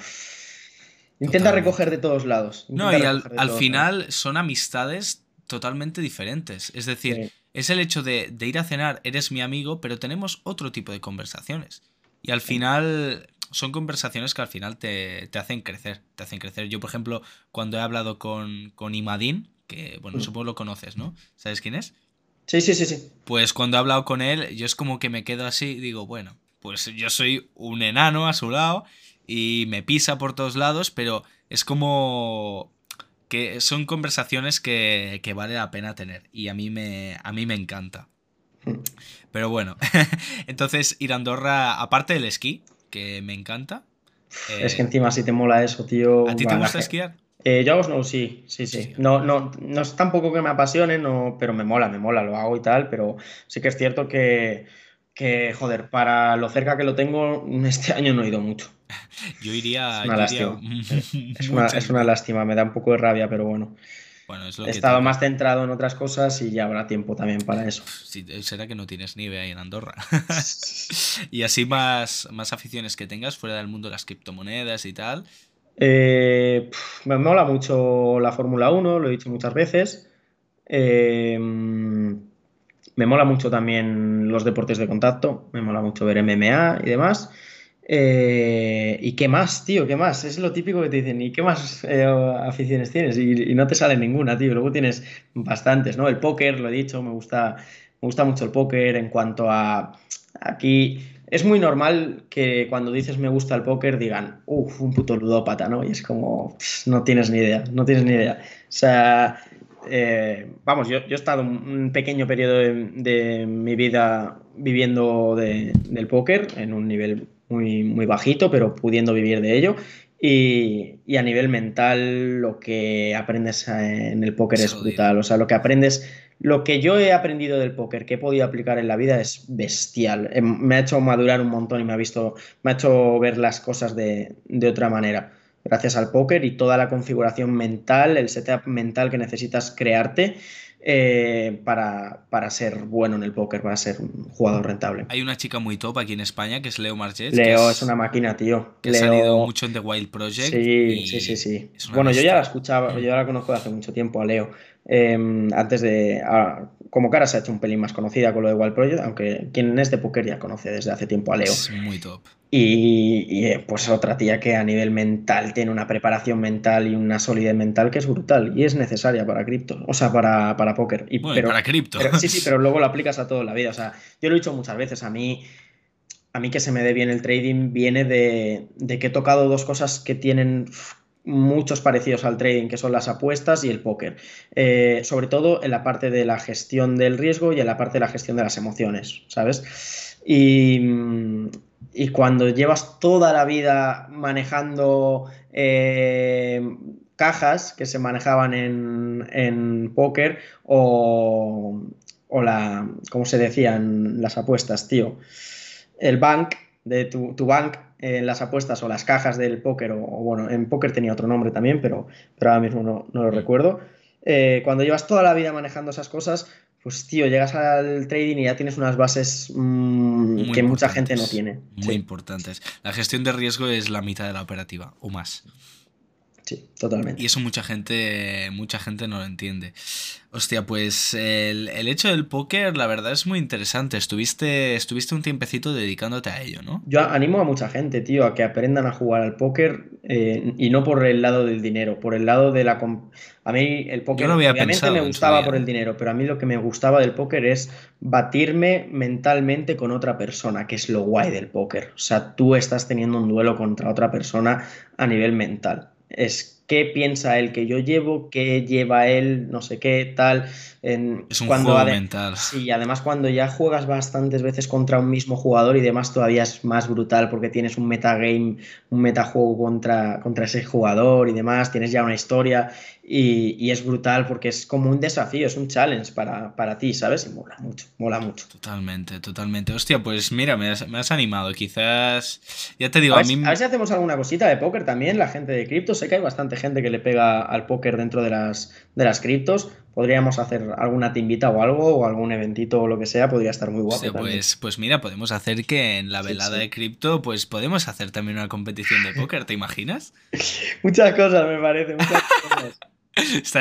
Intenta recoger de todos lados. No, y al, final son amistades totalmente diferentes. Es decir, es el hecho de, ir a cenar, eres mi amigo, pero tenemos otro tipo de conversaciones. Y al final son conversaciones que al final te, hacen crecer, te hacen crecer. Yo, por ejemplo, cuando he hablado con, con Imadín, que bueno, mm. supongo lo conoces, ¿no? ¿Sabes quién es? Sí, sí, sí, sí. Pues cuando he hablado con él, yo es como que me quedo así y digo, bueno, pues yo soy un enano a su lado y me pisa por todos lados, pero es como que son conversaciones que, vale la pena tener y a mí me, a mí me encanta. Pero bueno, (laughs) entonces ir a Andorra, aparte del esquí, que me encanta. es que encima si te mola eso, tío. ¿A ti te gusta esquiar? Eh, yo hago snow, sí, sí, sí. No, no, no es tampoco que me apasione, no, pero me mola, me mola, lo hago y tal, pero sí que es cierto que, que, joder, para lo cerca que lo tengo, (laughs) este año no he ido mucho. (laughs) Yo iría. Es una, lástima. (laughs) es, una, lástima, me da un poco de rabia, pero bueno. bueno es lo He estado más centrado en otras cosas y ya habrá tiempo también para eso. Sí, será que no tienes nieve ahí en Andorra. (laughs) y así más, más aficiones que tengas fuera del mundo de las criptomonedas y tal. Eh, me mola mucho la Fórmula 1, lo he dicho muchas veces. Eh, me mola mucho también los deportes de contacto, me mola mucho ver MMA y demás. Eh, ¿Y qué más, tío? ¿Qué más? Es lo típico que te dicen, ¿y qué más eh, aficiones tienes? Y, no te sale ninguna, tío. Luego tienes bastantes, ¿no? El póker, lo he dicho, me gusta, me gusta mucho el póker en cuanto a... Aquí es muy normal que cuando dices me gusta el póker digan, uff, un puto ludópata, ¿no? Y es como, no tienes ni idea, no tienes ni idea. O sea, eh, vamos, yo, he estado un pequeño periodo de, mi vida viviendo del póker en un nivel muy, muy bajito, pero pudiendo vivir de ello. Y, a nivel mental lo que aprendes en el póker es brutal. O sea, lo que aprendes, lo que yo he aprendido del póker, que he podido aplicar en la vida es bestial. Em, me ha hecho madurar un montón y me ha visto, me ha hecho ver las cosas de, de otra manera gracias al póker y toda la configuración mental, el setup mental que necesitas crearte eh, para, para, ser bueno en el póker, para ser un jugador rentable. Hay una chica muy top aquí en España que es Leo Marget. Leo es, una máquina, tío. Que ha salido mucho en The Wild Project. Sí, sí, sí, sí. Bueno, yo ya la escuchaba, yo ya la conozco de hace mucho tiempo a Leo. Em, antes de. Como cara se ha hecho un pelín más conocida con lo de Wild Project, aunque quien es de póker ya conoce desde hace tiempo a Leo. Es muy top. Y, eh, pues otra tía que a nivel mental tiene una preparación mental y una solidez mental que es brutal y es necesaria para cripto, o sea, para, para póker. Y, pero, para cripto. sí, sí, (laughs) pero luego lo aplicas a toda la vida. O sea, yo lo he dicho muchas veces, a mí, a mí que se me dé bien el trading viene de, de que he tocado dos cosas que tienen muchos parecidos al trading, que son las apuestas y el póker. Eh, sobre todo en la parte de la gestión del riesgo y en la parte de la gestión de las emociones, ¿sabes? Y, cuando llevas toda la vida manejando eh, cajas que se manejaban en, en póker o, o la, ¿cómo se decían las apuestas, tío? El bank, de tu, tu bank en las apuestas o las cajas del póker, o, bueno, en póker tenía otro nombre también, pero, pero ahora mismo no, lo recuerdo. Eh, cuando llevas toda la vida manejando esas cosas, pues tío, llegas al trading y ya tienes unas bases mm, que mucha gente no tiene. Muy importantes. La gestión de riesgo es la mitad de la operativa, o más. Sí, totalmente. Y eso mucha gente, mucha gente no lo entiende. Hostia, pues el, hecho del póker, la verdad es muy interesante. Estuviste, estuviste un tiempecito dedicándote a ello, ¿no? Yo animo a mucha gente, tío, a que aprendan a jugar al póker eh, y no por el lado del dinero, por el lado de la... A mí el póker obviamente me gustaba por el dinero, pero a mí lo que me gustaba del póker es batirme mentalmente con otra persona, que es lo guay del póker. O sea, tú estás teniendo un duelo contra otra persona a nivel mental es qué piensa él que yo llevo, qué lleva él, no sé qué, tal. es un cuando juego mental. Sí, además cuando ya juegas bastantes veces contra un mismo jugador y demás todavía es más brutal porque tienes un metagame, un metajuego contra, contra ese jugador y demás, tienes ya una historia y, es brutal porque es como un desafío, es un challenge para, para, ti, ¿sabes? Y mola mucho, mola mucho. Totalmente, totalmente. Hostia, pues mira, me has, animado. Quizás, ya te digo, a, mí... a ver si hacemos alguna cosita de póker también, la gente de cripto. Sé que hay bastante gente que le pega al póker dentro de las, de las criptos. Podríamos hacer alguna timbita o algo, o algún eventito o lo que sea, podría estar muy guapo. pues, pues mira, podemos hacer que en la velada de cripto, pues podemos hacer también una competición de póker, ¿te imaginas? (laughs) muchas cosas, me parece, muchas cosas. (laughs)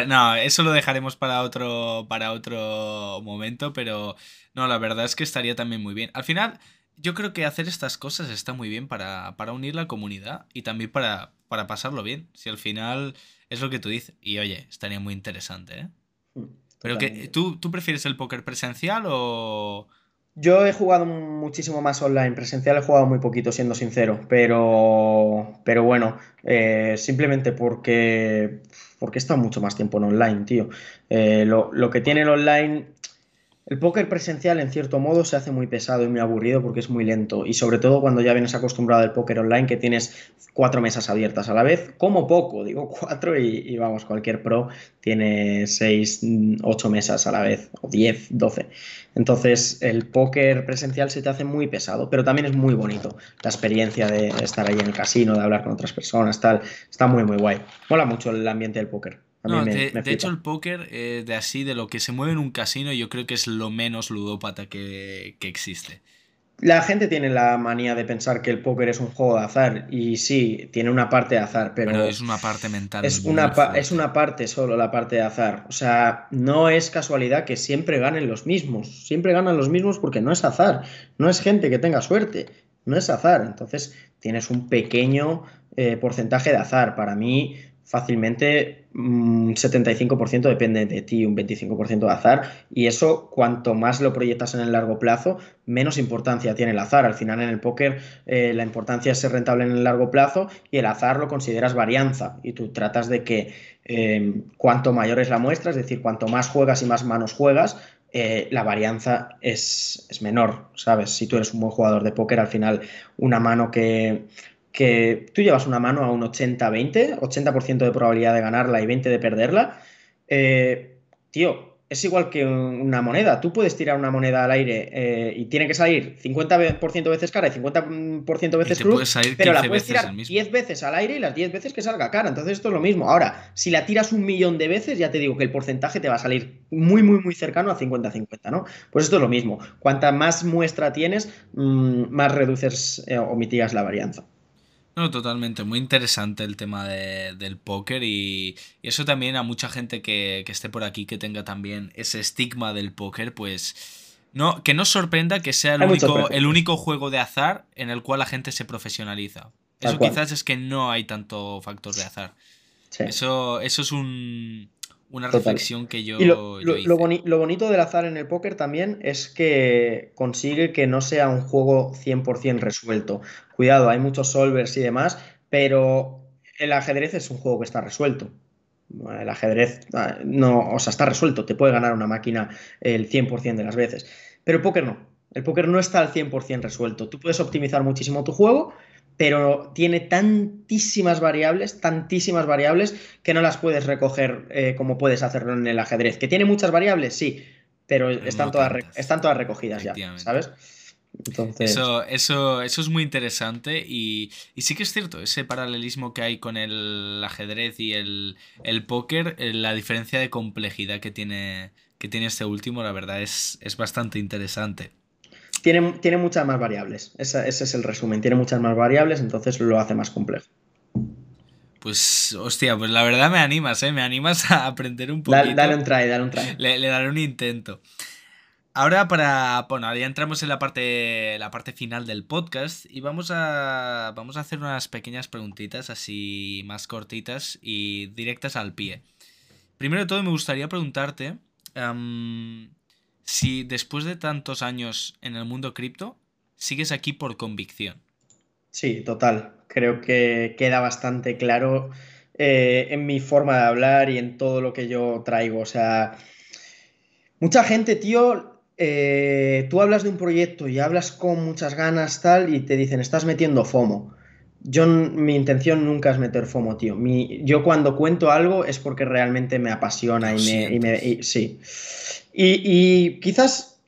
No, eso lo dejaremos para otro, para otro momento, pero no, la verdad es que estaría también muy bien. Al final, yo creo que hacer estas cosas está muy bien para, para unir la comunidad y también para, para pasarlo bien. Si al final es lo que tú dices. Y oye, estaría muy interesante, ¿eh? Mm, pero que, ¿tú, ¿tú prefieres el póker presencial o...? Yo he jugado muchísimo más online, presencial he jugado muy poquito, siendo sincero, pero, pero bueno, eh, simplemente porque, porque he estado mucho más tiempo en online, tío. Eh, lo, lo, que tiene el online el póker presencial, en cierto modo, se hace muy pesado y muy aburrido porque es muy lento. Y sobre todo cuando ya vienes acostumbrado al póker online, que tienes cuatro mesas abiertas a la vez, como poco, digo (laughs) cuatro, y, vamos, cualquier pro tiene seis, ocho mesas a la vez, o diez, doce. Entonces, el póker presencial se te hace muy pesado, pero también es muy bonito. La experiencia de estar ahí en el casino, de hablar con otras personas, tal, está muy, muy guay. Mola mucho el ambiente del póker de, hecho, el póker, eh, de así, de lo que se mueve en un casino, yo creo que es lo menos ludópata que, existe. La gente tiene la manía de pensar que el póker es un juego de azar, y sí, tiene una parte de azar, pero. es una parte mental. Es una, es una parte solo, la parte de azar. O sea, no es casualidad que siempre ganen los mismos. Siempre ganan los mismos porque no es azar. No es gente que tenga suerte. No es azar. Entonces, tienes un pequeño eh, porcentaje de azar. Para mí fácilmente un 75% depende de ti, un 25% de azar, y eso cuanto más lo proyectas en el largo plazo, menos importancia tiene el azar. Al final en el póker eh, la importancia es ser rentable en el largo plazo y el azar lo consideras varianza y tú tratas de que eh, cuanto mayor es la muestra, es decir, cuanto más juegas y más manos juegas, eh, la varianza es, es, menor, ¿sabes? Si tú eres un buen jugador de póker, al final una mano que que tú llevas una mano a un 80-20, 80%, de probabilidad de ganarla y 20% de perderla, eh, tío, es igual que una moneda. Tú puedes tirar una moneda al aire eh, y tiene que salir 50% veces cara y 50% veces cruz, pero la puedes tirar 10 veces al aire y las 10 veces que salga cara. Entonces esto es lo mismo. Ahora, si la tiras un millón de veces, ya te digo que el porcentaje te va a salir muy, muy, muy cercano a 50-50, ¿no? Pues esto es lo mismo. Cuanta más muestra tienes, mm, más reduces eh, o mitigas la varianza. No, totalmente. Muy interesante el tema del póker y, eso también a mucha gente que, esté por aquí que tenga también ese estigma del póker, pues no, que no sorprenda que sea el único, el único juego de azar en el cual la gente se profesionaliza. eso quizás es que no hay tanto factor de azar. Eso, eso es un, una reflexión que yo. lo, lo, bonito del azar en el póker también es que consigue que no sea un juego 100% resuelto. Cuidado, hay muchos solvers y demás, pero el ajedrez es un juego que está resuelto. El ajedrez ah, no, o sea, está resuelto, te puede ganar una máquina el 100% de las veces. Pero el póker no. El póker no está al 100% resuelto. Tú puedes optimizar muchísimo tu juego, pero tiene tantísimas variables, tantísimas variables, que no las puedes recoger eh, como puedes hacerlo en el ajedrez. ¿Que tiene muchas variables? Sí, pero están, todas, están todas recogidas ya, ¿sabes? Entonces... Eso, eso, eso es muy interesante y, sí que es cierto, ese paralelismo que hay con el ajedrez y el, el póker, eh, la diferencia de complejidad que tiene, que tiene este último, la verdad es, es bastante interesante. Tiene, muchas más variables. ese es el resumen. Tiene muchas más variables, entonces lo hace más complejo. Pues, hostia, pues la verdad me animas, ¿eh? Me animas a aprender un poquito. Dale, un try, dale un try. Le, daré un intento. Ahora para, bueno, ya entramos en la parte, la parte final del podcast y vamos a, vamos a hacer unas pequeñas preguntitas así más cortitas y directas al pie. Primero de todo me gustaría preguntarte, si después de tantos años en el mundo cripto, sigues aquí por convicción. Sí, total. Creo que queda bastante claro eh, en mi forma de hablar y en todo lo que yo traigo. O sea, mucha gente, tío, eh, tú hablas de un proyecto y hablas con muchas ganas, tal, y te dicen, estás metiendo FOMO. Yo, mi intención nunca es meter FOMO, tío. Mi, yo cuando cuento algo es porque realmente me apasiona y me, y me, sí. Y, quizás,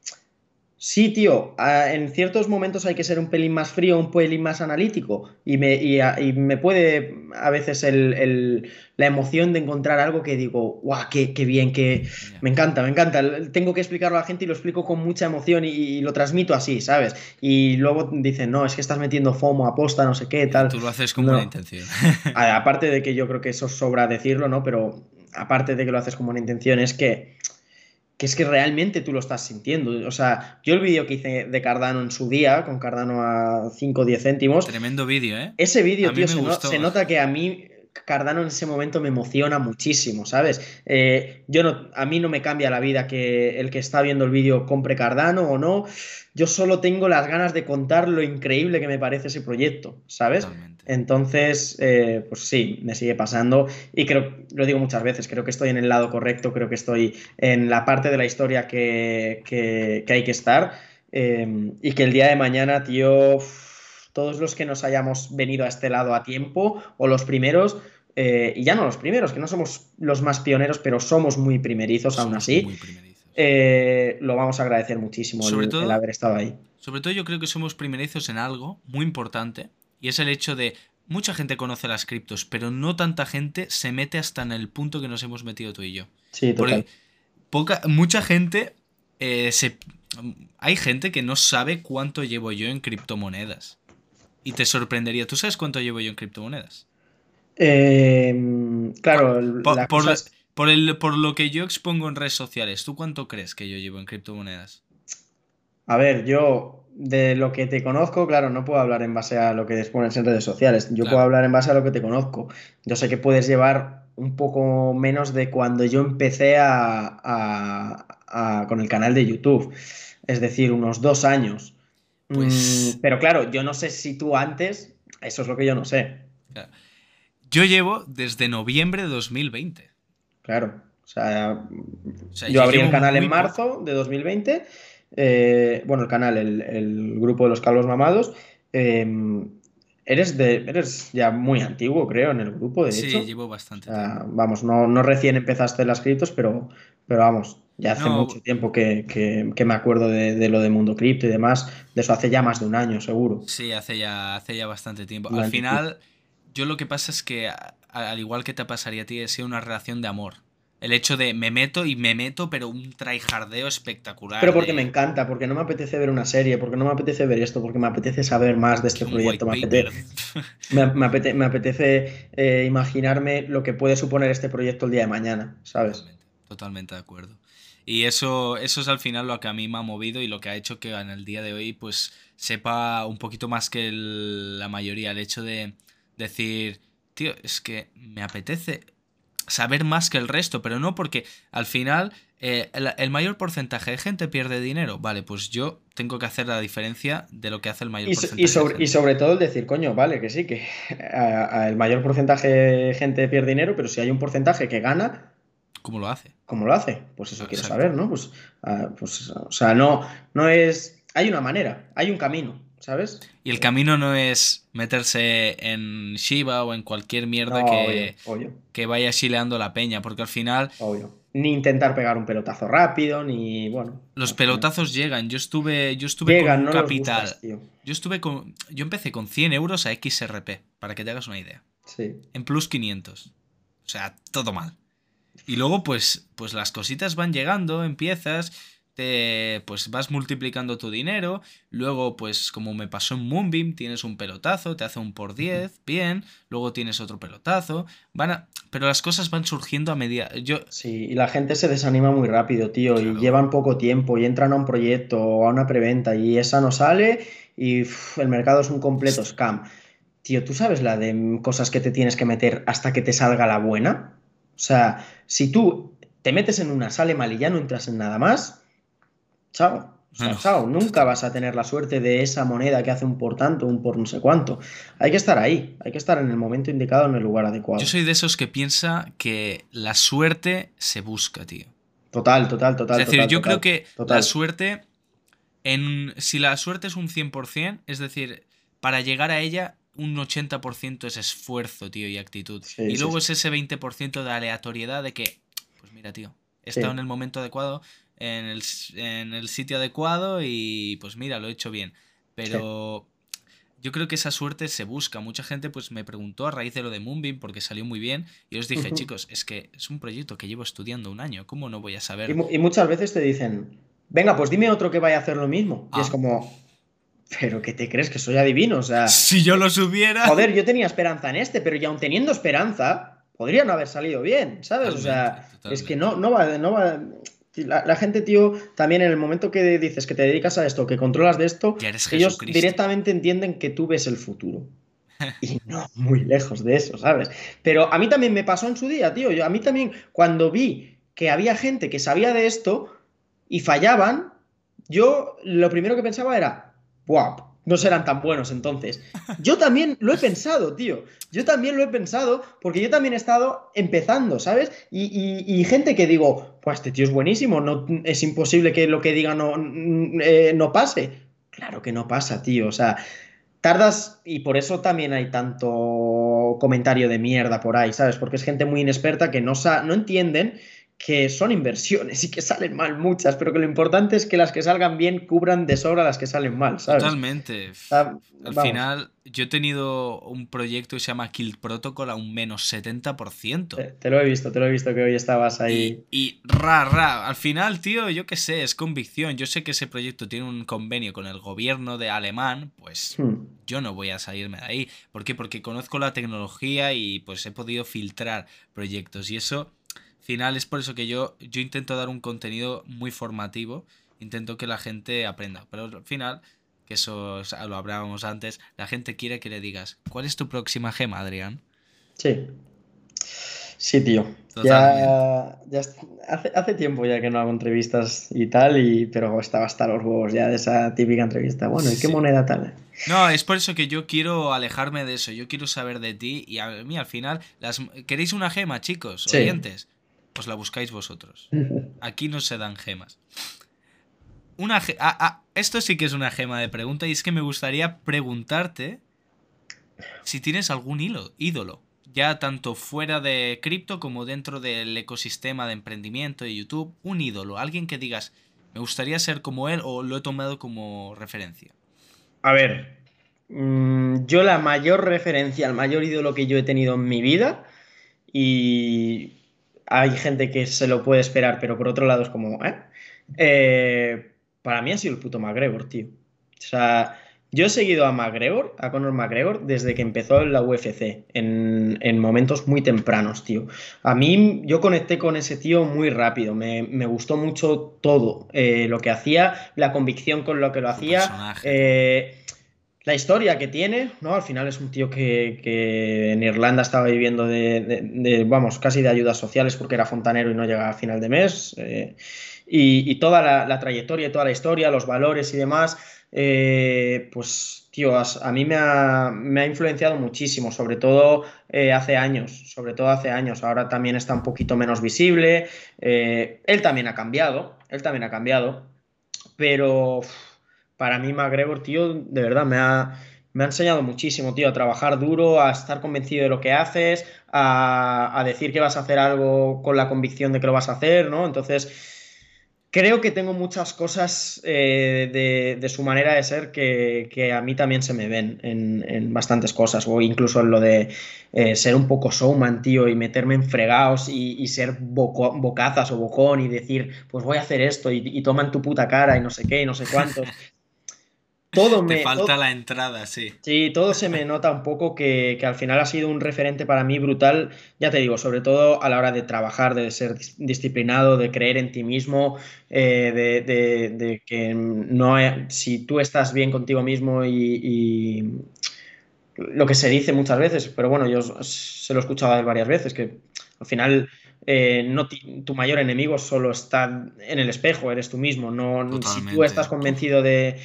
sí, tío, en ciertos momentos hay que ser un pelín más frío, un pelín más analítico. Y me, y me puede a veces el, la emoción de encontrar algo que digo, guau, qué, qué bien, que me encanta, me encanta. Tengo que explicarlo a la gente y lo explico con mucha emoción y, lo transmito así, ¿sabes? Y luego dicen, no, es que estás metiendo FOMO, aposta, no sé qué, tal. Tú lo haces con buena intención. (laughs) aparte de que yo creo que eso sobra decirlo, ¿no? Pero aparte de que lo haces con buena intención, es que que es que realmente tú lo estás sintiendo. O sea, yo el vídeo que hice de Cardano en su día, con Cardano a 5 o 10 céntimos. Tremendo vídeo, ¿eh? Ese vídeo, tío, se, nota que a mí Cardano en ese momento me emociona muchísimo, ¿sabes? Eh, yo no, a mí no me cambia la vida que el que está viendo el vídeo compre Cardano o no. Yo solo tengo las ganas de contar lo increíble que me parece ese proyecto, ¿sabes? Entonces, eh, pues sí, me sigue pasando y creo, lo digo muchas veces, creo que estoy en el lado correcto, creo que estoy en la parte de la historia que, hay que estar eh, y que el día de mañana, tío, todos los que nos hayamos venido a este lado a tiempo o los primeros, eh, y ya no los primeros, que no somos los más pioneros, pero somos muy primerizos aún así. lo vamos a agradecer muchísimo el, haber estado ahí. Sobre todo yo creo que somos primerizos en algo muy importante y es el hecho de mucha gente conoce las criptos, pero no tanta gente se mete hasta en el punto que nos hemos metido tú y yo. Sí, total. poca, mucha gente eh, se, hay gente que no sabe cuánto llevo yo en criptomonedas. Y te sorprendería. ¿Tú sabes cuánto llevo yo en criptomonedas? Em, claro, por, por, el, por lo que yo expongo en redes sociales, ¿tú cuánto crees que yo llevo en criptomonedas? A ver, yo de lo que te conozco, claro, no puedo hablar en base a lo que expones en redes sociales. Yo puedo hablar en base a lo que te conozco. Yo sé que puedes llevar un poco menos de cuando yo empecé a, con el canal de YouTube. Es decir, unos dos años. Pues... Mm, pero claro, yo no sé si tú antes, eso es lo que yo no sé. Yo llevo desde noviembre de 2020. Claro. O sea, yo abrí el canal en marzo de 2020 eh, bueno, el canal, el, grupo de los calvos mamados. Em, eres, de, eres ya muy antiguo, creo, en el grupo, de sí, hecho. llevo bastante Vamos, no, no, recién empezaste las criptos, pero, pero vamos, Ya hace mucho tiempo que, me acuerdo de, lo de Mundo Cripto y demás. De eso hace ya más de un año, seguro. Sí, hace ya, hace ya bastante tiempo. Al final, yo lo que pasa es que, al igual que te pasaría a ti, es una relación de amor. El hecho de me meto y me meto, pero un tryhardeo espectacular. Pero porque me encanta, porque no me apetece ver una serie, porque no me apetece ver esto, porque me apetece saber más de este proyecto. Me apetece, me, apetece, eh, imaginarme lo que puede suponer este proyecto el día de mañana, ¿sabes? Totalmente, de acuerdo. Y eso, eso es al final lo que a mí me ha movido y lo que ha hecho que en el día de hoy pues sepa un poquito más que la mayoría. El hecho de decir, tío, es que me apetece saber más que el resto, pero no porque al final eh, el, mayor porcentaje de gente pierde dinero. Vale, pues yo tengo que hacer la diferencia de lo que hace el mayor porcentaje. Y sobre, y sobre todo el decir, coño, vale, que sí, que el mayor porcentaje de gente pierde dinero, pero si hay un porcentaje que gana... ¿Cómo lo hace? ¿Cómo lo hace? Pues eso quiero saber, ¿no? Pues, ah, pues, o sea, no, no es... Hay una manera, hay un camino. ¿Sabes? Y el camino no es meterse en Shiba o en cualquier mierda que, que vaya chileando la peña, porque al final... Ni intentar pegar un pelotazo rápido, ni bueno. Los pelotazos llegan. Yo estuve, yo estuve con un capital. yo estuve con. Yo empecé con 100 euros a XRP, para que te hagas una idea. Sí. En plus 500. O sea, todo mal. Y luego, pues, pues las cositas van llegando, empiezas pues vas multiplicando tu dinero, luego pues como me pasó en Moonbeam, tienes un pelotazo, te hace un por 10, bien, luego tienes otro pelotazo, van a, pero las cosas van surgiendo a medida... Yo... Sí, y la gente se desanima muy rápido, tío, y llevan poco tiempo y entran a un proyecto o a una preventa y esa no sale y el mercado es un completo scam. Tío, ¿tú sabes la de cosas que te tienes que meter hasta que te salga la buena? O sea, si tú te metes en una, sale mal y ya no entras en nada más, chao. chao, nunca vas a tener la suerte de esa moneda que hace un por tanto, un por no sé cuánto. Hay que estar ahí, hay que estar en el momento indicado, en el lugar adecuado. Yo soy de esos que piensa que la suerte se busca, tío. Total, total, total. Es decir, yo creo que la suerte, en, si la suerte es un 100%, es decir, para llegar a ella, un 80% es esfuerzo, tío, y actitud. y luego es ese 20% de aleatoriedad de que, pues mira, tío, he estado en el momento adecuado, en el, sitio adecuado y pues mira, lo he hecho bien. Pero yo creo que esa suerte se busca. Mucha gente pues me preguntó a raíz de lo de Moonbeam porque salió muy bien y os dije, chicos, es que es un proyecto que llevo estudiando un año, ¿cómo no voy a saber? Y, muchas veces te dicen, venga, pues dime otro que vaya a hacer lo mismo. Y es ah. como, pero ¿qué te crees? Que soy adivino, o sea... (laughs) Si yo lo subiera... Joder, yo tenía esperanza en este, pero ya aun teniendo esperanza, podría no haber salido bien, ¿sabes? o sea, es que no, no va... No va la, gente, tío, también en el momento que dices que te dedicas a esto, que controlas de esto, ellos directamente entienden que tú ves el futuro. Y no, muy lejos de eso, ¿sabes? Pero a mí también me pasó en su día, tío. Yo, a mí también, cuando vi que había gente que sabía de esto y fallaban, yo lo primero que pensaba era, ¡guau! No serán tan buenos entonces. Yo también lo he (laughs) pensado, tío. Yo también lo he pensado porque yo también he estado empezando, ¿sabes? Y, gente que digo, pues este tío es buenísimo, no, es imposible que lo que diga no, eh, no pase. Claro que no pasa, tío. O sea, tardas y por eso también hay tanto comentario de mierda por ahí, ¿sabes? Porque es gente muy inexperta que no, no entienden que son inversiones y que salen mal muchas, pero que lo importante es que las que salgan bien cubran de sobra las que salen mal, ¿sabes? Totalmente. Al final, yo he tenido un proyecto que se llama Kill Protocol a un menos 70%. Te, lo he visto, te lo he visto que hoy estabas ahí. Y, ra, ra, al final, tío, yo qué sé, es convicción. Yo sé que ese proyecto tiene un convenio con el gobierno de alemán, pues hmm. yo no voy a salirme de ahí. ¿Por qué? Porque conozco la tecnología y pues he podido filtrar proyectos y eso final es por eso que yo, yo intento dar un contenido muy formativo, intento que la gente aprenda, pero al final, que eso lo hablábamos antes, la gente quiere que le digas, ¿cuál es tu próxima gema, Adrián? Sí. Sí, tío. Ya, ya hace, hace, tiempo ya que no hago entrevistas y tal, y, pero estaba hasta los huevos ya de esa típica entrevista. Bueno, ¿y qué moneda tal? No, es por eso que yo quiero alejarme de eso. Yo quiero saber de ti y a mí al final, las, ¿queréis una gema, chicos? Oyentes pues la buscáis vosotros. (laughs) Aquí no se dan gemas. Una esto sí que es una gema de pregunta y es que me gustaría preguntarte si tienes algún hilo, ídolo. ya tanto fuera de cripto como dentro del ecosistema de emprendimiento de YouTube, un ídolo, alguien que digas, me gustaría ser como él o lo he tomado como referencia. A ver, mm, yo la mayor referencia, el mayor ídolo que yo he tenido en mi vida, y hay gente que se lo puede esperar, pero por otro lado es como, ¿eh? eh para mí ha sido el puto McGregor, tío. O sea, yo he seguido a McGregor, a Conor McGregor, desde que empezó en la UFC, en, momentos muy tempranos, tío. A mí, yo conecté con ese tío muy rápido, me, gustó mucho todo, eh, lo que hacía, la convicción con lo que lo hacía, eh, la historia que tiene, ¿no? Al final es un tío que, en Irlanda estaba viviendo de, vamos, casi de ayudas sociales porque era fontanero y no llegaba a final de mes. Eh, y, toda la, la trayectoria, toda la historia, los valores y demás eh, pues, tío, a mí me ha, influenciado muchísimo, sobre todo eh, hace años, sobre todo hace años. Ahora también está un poquito menos visible. Eh, él también ha cambiado, él también ha cambiado, pero para mí McGregor, tío, de verdad me ha, me enseñado muchísimo, tío, a trabajar duro, a estar convencido de lo que haces, a, a decir que vas a hacer algo con la convicción de que lo vas a hacer, ¿no? Entonces creo que tengo muchas cosas eh, de, su manera de ser que, a mí también se me ven en, bastantes cosas, o incluso en lo de eh, ser un poco showman, tío, y meterme en fregados y, ser bocazas o bocón y decir, pues voy a hacer esto y, y toman tu puta cara y no sé qué y no sé cuántos. (laughs) todo me. falta la entrada, sí. Sí, todo se me nota un poco que, al final ha sido un referente para mí brutal, ya te digo, sobre todo a la hora de trabajar, de ser disciplinado, de creer en ti mismo, eh, de, que no si tú estás bien contigo mismo y, lo que se dice muchas veces, pero bueno, yo se lo he escuchado varias veces, que al final eh, no tu mayor enemigo solo está en el espejo, eres tú mismo. No, si tú estás convencido de,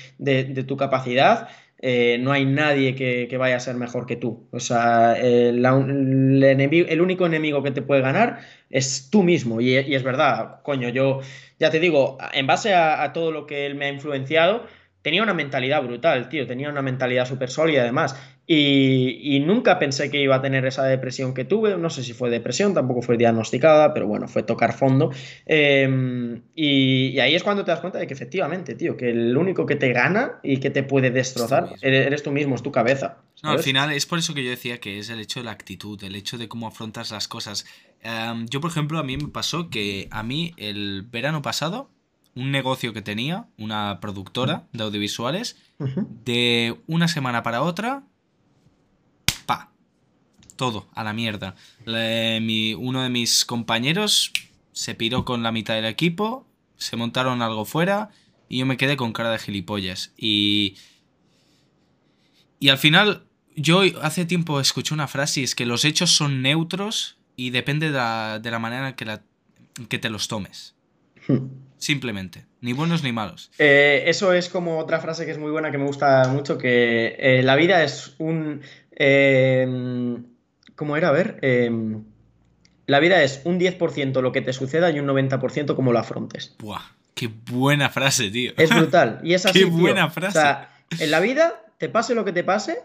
tu capacidad, eh, no hay nadie que, vaya a ser mejor que tú. O sea, el, el, único enemigo que te puede ganar es tú mismo. Y, es verdad, coño, yo ya te digo, en base a, todo lo que él me ha influenciado, tenía una mentalidad brutal, tío, tenía una mentalidad súper sólida además. Y, nunca pensé que iba a tener esa depresión que tuve. No sé si fue depresión, tampoco fue diagnosticada, pero bueno, fue tocar fondo. Em, y, ahí es cuando te das cuenta de que efectivamente, tío, que el único que te gana y que te puede destrozar eres tú mismo, es tu cabeza. No, al final es por eso que yo decía que es el hecho de la actitud, el hecho de cómo afrontas las cosas. Em, yo, por ejemplo, a mí me pasó que a mí el verano pasado, un negocio que tenía, una productora de audiovisuales, de una semana para otra todo a la mierda. uno de mis compañeros se piró con la mitad del equipo, se montaron algo fuera y yo me quedé con cara de gilipollas. Y. Y al final, yo hace tiempo escuché una frase y es que los hechos son neutros y depende de la, manera en que, la, que te los tomes. Hmm. Simplemente. Ni buenos ni malos. Eh, eso es como otra frase que es muy buena, que me gusta mucho, que eh, la vida es un... Eh, ¿Cómo era? A ver. Em, la vida es un 10% lo que te suceda y un 90% como lo afrontes. Buah, qué buena frase, tío. Es brutal. Y es (laughs) así. Qué buena frase. O sea, en la vida, te pase lo que te pase,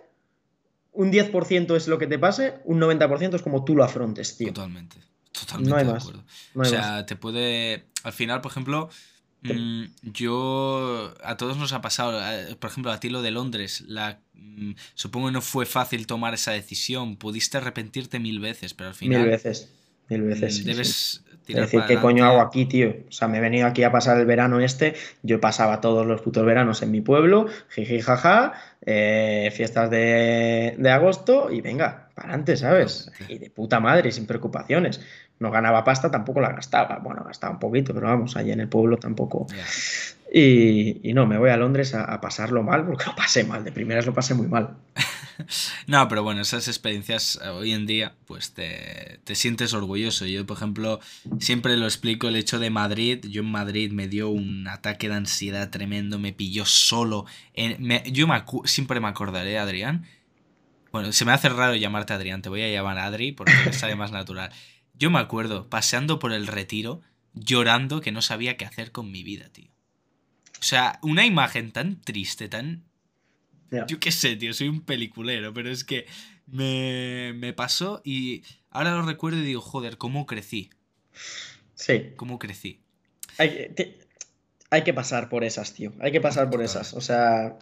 un 10% es lo que te pase, un 90% es como tú lo afrontes, tío. Totalmente. Totalmente no hay de acuerdo. o sea, te puede. Al final, por ejemplo, Mm, yo, a todos nos ha pasado, por ejemplo, a ti lo de Londres, la, mm, supongo que no fue fácil tomar esa decisión, pudiste arrepentirte mil veces, pero al final... Mil veces, mil veces. Debes decir, ¿qué coño hago aquí, tío? O sea, me he venido aquí a pasar el verano este, yo pasaba todos los putos veranos en mi pueblo, jiji, jaja, eh, fiestas de, de agosto y venga, para adelante, ¿sabes? Y de puta madre, sin preocupaciones no ganaba pasta, tampoco la gastaba. Bueno, gastaba un poquito, pero vamos, allí en el pueblo tampoco. Y, no, me voy a Londres a, pasarlo mal, porque lo pasé mal, de primeras lo pasé muy mal. (laughs) no, pero bueno, esas experiencias eh, hoy en día, pues te, sientes orgulloso. Yo, por ejemplo, siempre lo explico, el hecho de Madrid, yo en Madrid me dio un ataque de ansiedad tremendo, me pilló solo. yo siempre me acordaré, Adrián. Bueno, se me hace raro llamarte Adrián, te voy a llamar Adri porque me sale más natural. Yo me acuerdo, paseando por el retiro, llorando que no sabía qué hacer con mi vida, tío. O sea, una imagen tan triste, tan... Yo qué sé, tío, soy un peliculero, pero es que me, me pasó y ahora lo recuerdo y digo, joder, ¿cómo crecí? Sí. ¿Cómo crecí? Hay, hay que pasar por esas, tío. Hay que pasar por esas. O sea,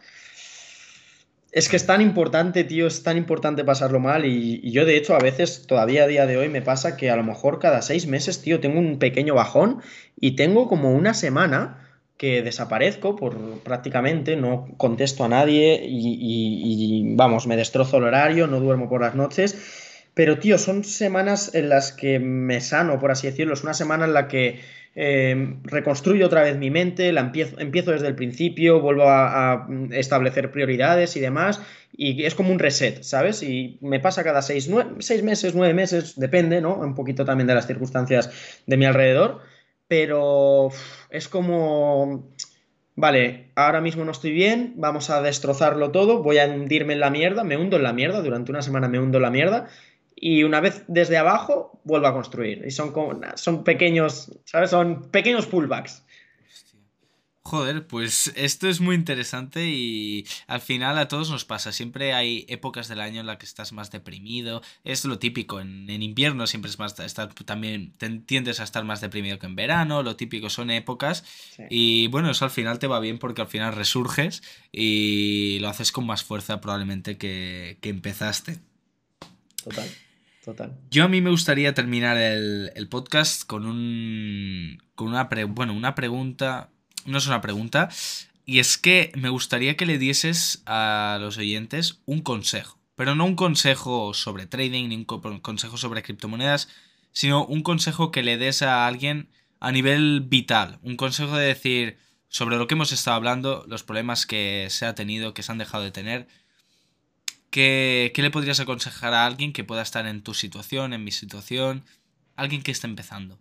es que es tan importante, tío, es tan importante pasarlo mal y, yo de hecho a veces, todavía a día de hoy me pasa que a lo mejor cada seis meses, tío, tengo un pequeño bajón y tengo como una semana que desaparezco por prácticamente, no contesto a nadie y, vamos, me destrozo el horario, no duermo por las noches. Pero, tío, son semanas en las que me sano, por así decirlo. Es una semana en la que eh, reconstruyo otra vez mi mente, la empiezo, desde el principio, vuelvo a, establecer prioridades y demás, y es como un reset, ¿sabes? Y me pasa cada seis, seis meses, nueve meses, depende, ¿no? Un poquito también de las circunstancias de mi alrededor, pero es como... Vale, ahora mismo no estoy bien, vamos a destrozarlo todo, voy a hundirme en la mierda, me hundo en la mierda, durante una semana me hundo en la mierda, y una vez desde abajo vuelvo a construir. Y son, como, son pequeños, ¿sabes? Son pequeños pullbacks. Joder, pues esto es muy interesante y al final a todos nos pasa. Siempre hay épocas del año en las que estás más deprimido. Es lo típico. En, invierno siempre es más. Estar, también tiendes a estar más deprimido que en verano. Lo típico son épocas. Y bueno, eso al final te va bien porque al final resurges y lo haces con más fuerza probablemente que, que empezaste. Total. Yo a mí me gustaría terminar el, podcast con un. con una, bueno, una pregunta. No es una pregunta. Y es que me gustaría que le dieses a los oyentes un consejo. Pero no un consejo sobre trading, ni un consejo sobre criptomonedas, sino un consejo que le des a alguien a nivel vital. Un consejo de decir sobre lo que hemos estado hablando, los problemas que se ha tenido, que se han dejado de tener ¿Qué, le podrías aconsejar a alguien que pueda estar en tu situación, en mi situación? Alguien que esté empezando.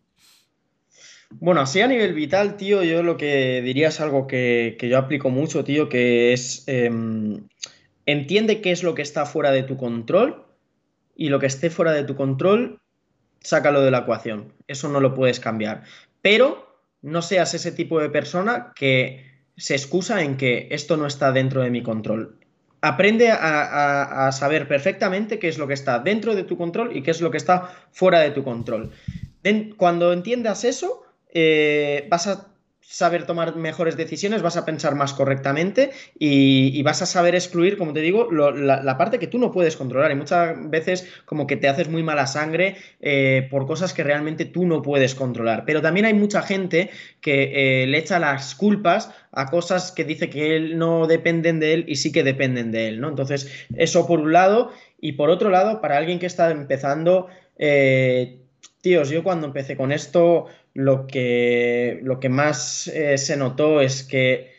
Bueno, así a nivel vital, tío, yo lo que diría es algo que, yo aplico mucho, tío, que es em, entiende qué es lo que está fuera de tu control y lo que esté fuera de tu control, sácalo de la ecuación. Eso no lo puedes cambiar. Pero no seas ese tipo de persona que se excusa en que esto no está dentro de mi control aprende a, saber perfectamente qué es lo que está dentro de tu control y qué es lo que está fuera de tu control. cuando entiendas eso, eh, vas a saber tomar mejores decisiones, vas a pensar más correctamente y, vas a saber excluir, como te digo, la, parte que tú no puedes controlar. Y muchas veces como que te haces muy mala sangre eh, por cosas que realmente tú no puedes controlar. Pero también hay mucha gente que eh, le echa las culpas a cosas que dice que él no dependen de él y sí que dependen de él, ¿no? Entonces, eso por un lado. Y por otro lado, para alguien que está empezando, eh, tíos, yo cuando empecé con esto lo que, lo que más eh, se notó es que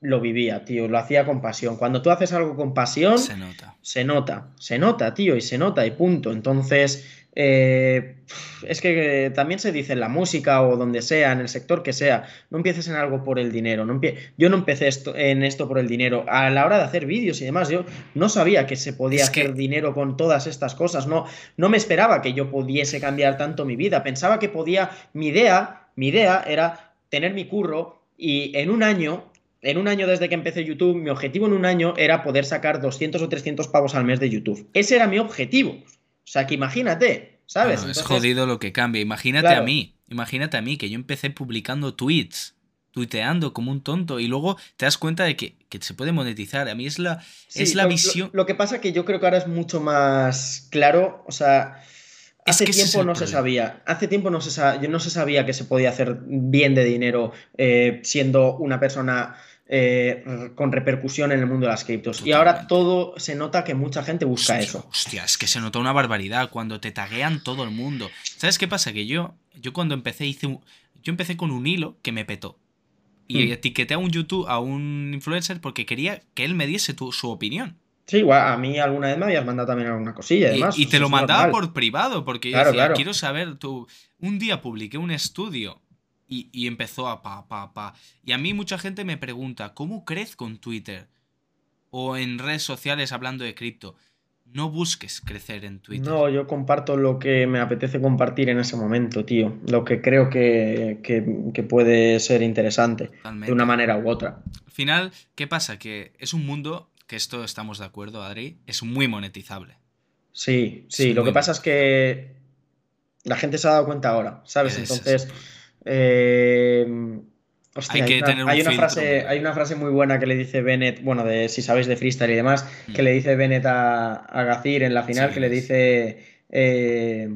lo vivía, tío, lo hacía con pasión. Cuando tú haces algo con pasión, se nota. Se nota, se nota, tío, y se nota y punto. Entonces, eh, es que también se dice en la música o donde sea, en el sector que sea, no empieces en algo por el dinero. No yo no empecé esto, en esto por el dinero. A la hora de hacer vídeos y demás, yo no sabía que se podía hacer dinero con todas estas cosas. No, no me esperaba que yo pudiese cambiar tanto mi vida. Pensaba que podía, mi idea, mi idea era tener mi curro y en un año en un año desde que empecé YouTube, mi objetivo en un año era poder sacar 200 o 300 pavos al mes de YouTube. Ese era mi objetivo. O sea, que imagínate, ¿sabes? es jodido lo que cambia. Imagínate a mí, imagínate a mí, que yo empecé publicando tweets, tuiteando como un tonto, y luego te das cuenta de que, se puede monetizar. A mí es la, es la visión. Lo, que pasa que yo creo que ahora es mucho más claro, o sea... Hace tiempo no se sabía, hace tiempo no se, no se sabía que se podía hacer bien de dinero eh, siendo una persona eh, con repercusión en el mundo de las criptos. Y ahora todo se nota que mucha gente busca eso. Hostia, es que se nota una barbaridad cuando te taguean todo el mundo. ¿Sabes qué pasa? Que yo, yo cuando empecé hice un, yo empecé con un hilo que me petó. Y hmm. etiqueté a un YouTube, a un influencer, porque quería que él me diese su opinión. Sí, igual, a mí alguna vez me habías mandado también alguna cosilla. Además, y, te lo mandaba por privado, porque yo decía, quiero saber, tú, un día publiqué un estudio y, empezó a pa, pa, pa. Y a mí mucha gente me pregunta, ¿cómo crezco en Twitter? O en redes sociales hablando de cripto. No busques crecer en Twitter. No, yo comparto lo que me apetece compartir en ese momento, tío. Lo que creo que, puede ser interesante. De una manera u otra. Al final, ¿qué pasa? Que es un mundo, que esto estamos de acuerdo, Adri, es muy monetizable. Sí, sí, lo que pasa es que la gente se ha dado cuenta ahora, ¿sabes? Entonces, eh, hay, que una, tener una frase, hay una frase muy buena que le dice Bennett, bueno, de si sabéis de freestyle y demás, que mm. le dice Bennett a, a Gazir en la final, que le dice, eh,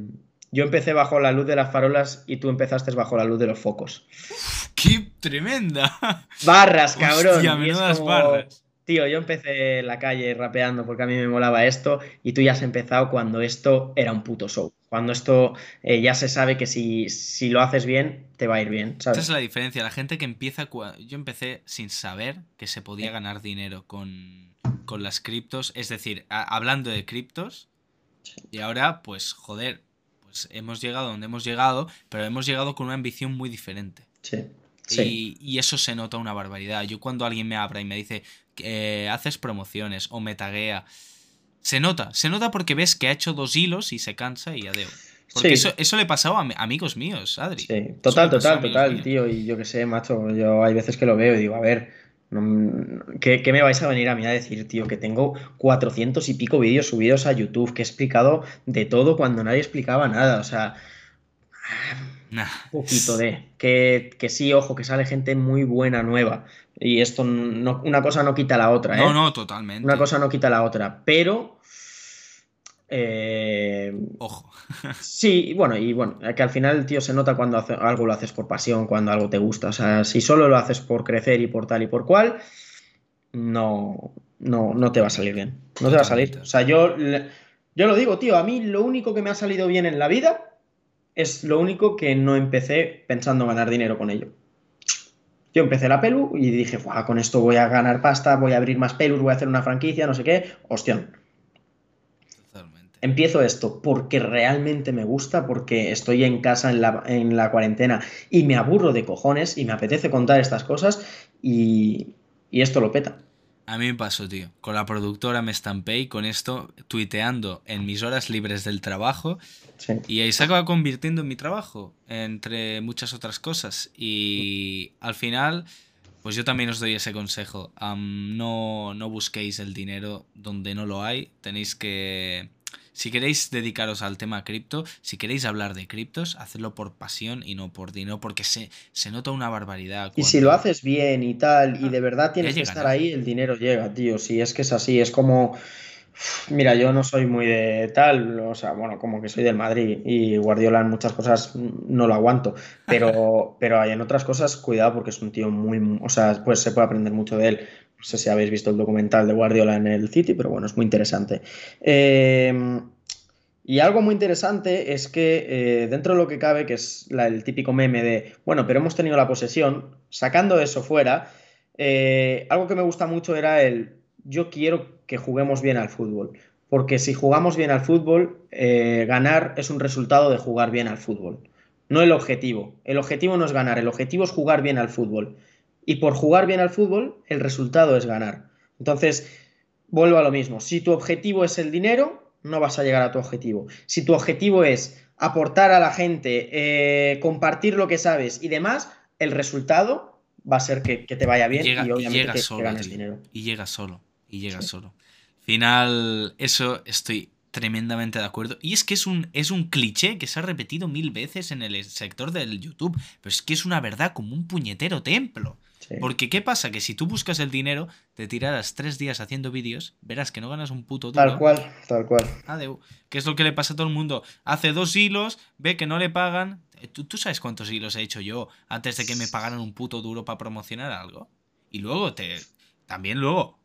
yo empecé bajo la luz de las farolas y tú empezaste bajo la luz de los focos. ¡Qué tremenda! Barras, cabrón. Hostia, menudas barras. Tío, yo empecé en la calle rapeando porque a mí me molaba esto y tú ya has empezado cuando esto era un puto show. Cuando esto eh, ya se sabe que si, si, lo haces bien, te va a ir bien. ¿sabes? Esa es la diferencia. La gente que empieza. Yo empecé sin saber que se podía ganar dinero con, con las criptos. Es decir, hablando de criptos. Y ahora, pues, joder, pues hemos llegado donde hemos llegado, pero hemos llegado con una ambición muy diferente. Sí. Y, eso se nota una barbaridad. Yo cuando alguien me abra y me dice que haces promociones o me taguea, se nota, se nota porque ves que ha hecho dos hilos y se cansa y adeo. Porque eso, eso le pasaba a amigos míos, Adri. Sí, total, total, total, tío. Y yo qué sé, macho, yo hay veces que lo veo y digo, a ver, ¿qué, me vais a venir a mí a decir, tío? Que tengo 400 y pico vídeos subidos a YouTube, que he explicado de todo cuando nadie explicaba nada, o sea... Un poquito de. Que, que, sí, ojo, que sale gente muy buena, nueva. Y esto, no, una cosa no quita la otra, ¿eh? No, no, totalmente. Una cosa no quita la otra. Pero. Eh, ojo. (laughs) sí, bueno, y bueno, que al final, tío, se nota cuando algo lo haces por pasión, cuando algo te gusta. O sea, si solo lo haces por crecer y por tal y por cual, no, no, no te va a salir bien. No te va a salir. O sea, yo, yo lo digo, tío, a mí lo único que me ha salido bien en la vida es lo único que no empecé pensando ganar dinero con ello. Yo empecé la pelu y dije, con esto voy a ganar pasta, voy a abrir más pelus, voy a hacer una franquicia, no sé qué. Hostión. Empiezo esto porque realmente me gusta, porque estoy en casa en la, en la, cuarentena y me aburro de cojones y me apetece contar estas cosas y, y esto lo peta. A mí me pasó, tío. Con la productora me estampé y con esto tuiteando en mis horas libres del trabajo. Y ahí se acaba convirtiendo en mi trabajo, entre muchas otras cosas. Y al final, pues yo también os doy ese consejo. no, no busquéis el dinero donde no lo hay. Tenéis que si queréis dedicaros al tema cripto, si queréis hablar de criptos, hacedlo por pasión y no por dinero, porque se, se nota una barbaridad. Y si lo haces bien y tal, y ah, de verdad tienes que estar ahí, el dinero llega, tío. Si es que es así, es como. Mira, yo no soy muy de tal, o sea, bueno, como que soy del Madrid y Guardiola en muchas cosas no lo aguanto, pero, (laughs) pero hay en otras cosas, cuidado porque es un tío muy, o sea, pues se puede aprender mucho de él. No sé si habéis visto el documental de Guardiola en el City, pero bueno, es muy interesante. Eh, y algo muy interesante es que eh, dentro de lo que cabe, que es el típico meme de, bueno, pero hemos tenido la posesión, sacando eso fuera, eh, algo que me gusta mucho era el, yo quiero que juguemos bien al fútbol. Porque si jugamos bien al fútbol, ganar es un resultado de jugar bien al fútbol. No el objetivo. El objetivo no es ganar, el objetivo es jugar bien al fútbol. Y por jugar bien al fútbol, el resultado es ganar. Entonces, vuelvo a lo mismo. Si tu objetivo es el dinero, no vas a llegar a tu objetivo. Si tu objetivo es aportar a la gente, eh, compartir lo que sabes y demás, el resultado va a ser que, te vaya bien y, obviamente que, ganes dinero. Y llega solo, y llega solo. Final, eso estoy tremendamente de acuerdo. Y es que es un, es un cliché que se ha repetido mil veces en el sector del YouTube, pero es que es una verdad como un puñetero templo. Porque ¿qué pasa? Que si tú buscas el dinero, te tirarás tres días haciendo vídeos, verás que no ganas un puto duro. Tal cual, tal cual. Adeu. ¿Qué es lo que le pasa a todo el mundo? Hace dos hilos, ve que no le pagan. Eh, ¿Tú, sabes cuántos hilos he hecho yo antes de que me pagaran un puto duro para promocionar algo? Y luego te... También luego,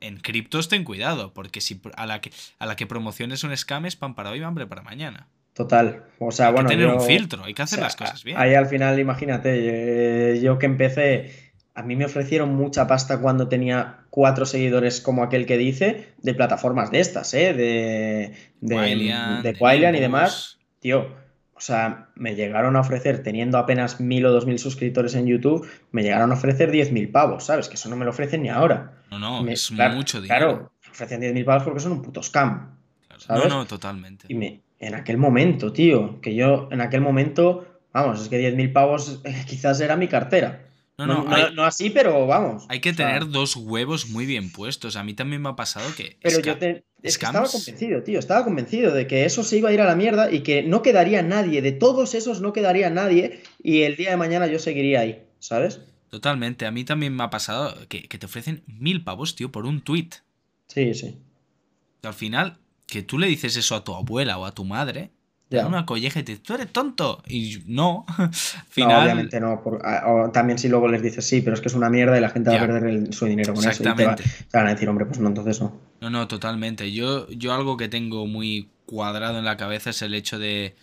en criptos ten cuidado, porque si a la que, a la que promociones un scam es pan para hoy, hambre para mañana. Total. O sea, hay bueno. Que tener un filtro, hay que hacer las cosas bien. Ahí al final, imagínate, eh, yo que empecé a mí me ofrecieron mucha pasta cuando tenía cuatro seguidores como aquel que dice, de plataformas de estas, ¿eh? De, de, de y demás. Tío, o sea, me llegaron a ofrecer, teniendo apenas mil o dos mil suscriptores en YouTube, me llegaron a ofrecer diez mil pavos, ¿sabes? Que eso no me lo ofrecen ni ahora. No, no, es mucho dinero. Claro, ofrecen diez mil pavos porque son un puto scam. ¿sabes? No, no, totalmente. Y me, en aquel momento, tío, que yo en aquel momento, vamos, es que diez mil pavos eh, quizás era mi cartera. No, no, así, pero vamos. Hay que tener dos huevos muy bien puestos. A mí también me ha pasado que. Pero yo te, estaba convencido, tío. Estaba convencido de que eso se iba a ir a la mierda y que no quedaría nadie. De todos esos no quedaría nadie. Y el día de mañana yo seguiría ahí, ¿sabes? Totalmente. A mí también me ha pasado que, te ofrecen mil pavos, tío, por un tweet. Sí, sí. al final, que tú le dices eso a tu abuela o a tu madre, te una colleja y te tú eres tonto. Y (laughs) no, final... obviamente no. también si luego les dices sí, pero es que es una mierda y la gente va a perder su dinero con eso. Y te, van a decir, hombre, pues no, entonces no. No, no, totalmente. Yo, yo algo que tengo muy cuadrado en la cabeza es el hecho de,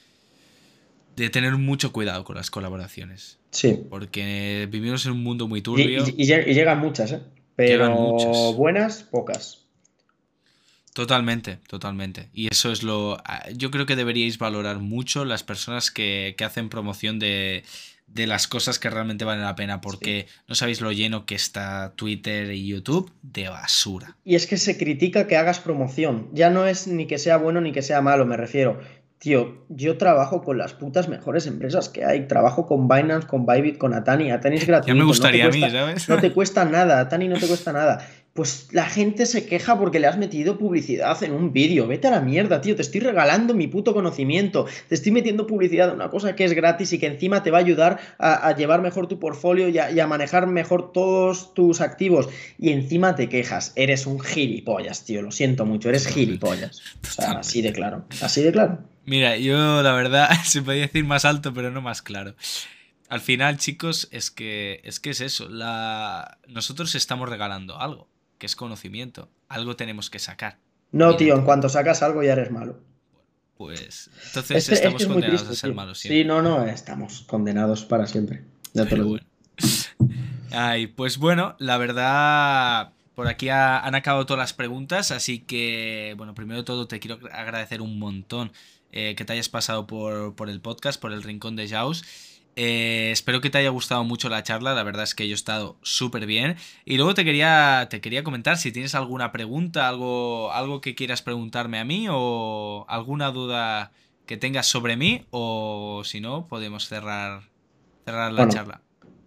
de tener mucho cuidado con las colaboraciones. Sí. Porque vivimos en un mundo muy turbio. Y, llegan muchas, ¿eh? Pero buenas, pocas. Totalmente, totalmente. Y eso es lo... Yo creo que deberíais valorar mucho las personas que, hacen promoción de, las cosas que realmente valen la pena, porque no sabéis lo lleno que está Twitter y YouTube de basura. Y es que se critica que hagas promoción. Ya no es ni que sea bueno ni que sea malo, me refiero. Tío, yo trabajo con las putas mejores empresas que hay. Trabajo con Binance, con Bybit, con Atani. Atani es gratuito. Ya me gustaría a mí, ¿sabes? No te cuesta nada. Atani no te cuesta nada pues la gente se queja porque le has metido publicidad en un vídeo. Vete a la mierda, tío. Te estoy regalando mi puto conocimiento. Te estoy metiendo publicidad en una cosa que es gratis y que encima te va a ayudar a, llevar mejor tu portfolio y a, manejar mejor todos tus activos. Y encima te quejas. Eres un gilipollas, tío. Lo siento mucho. Eres gilipollas. O sea, así de claro. Así de claro. Mira, yo la verdad (laughs) se podía decir más alto, pero no más claro. Al final, chicos, es que es que es eso. La... Nosotros estamos regalando algo que es conocimiento. Algo tenemos que sacar. No, tío, en cuanto sacas algo ya eres malo. Pues entonces estamos condenados a ser malos siempre. Sí, no, no, estamos condenados para siempre. Ya te lo digo. (laughs) Ay, pues bueno, la verdad, por aquí han acabado todas las preguntas, así que, bueno, primero de todo te quiero agradecer un montón eh, que te hayas pasado por, por, el podcast, por el Rincón de Jaws. Eh, espero que te haya gustado mucho la charla, la verdad es que yo he estado súper bien. Y luego te quería, te quería comentar si tienes alguna pregunta, algo, algo que quieras preguntarme a mí o alguna duda que tengas sobre mí o si no, podemos cerrar, cerrar la charla.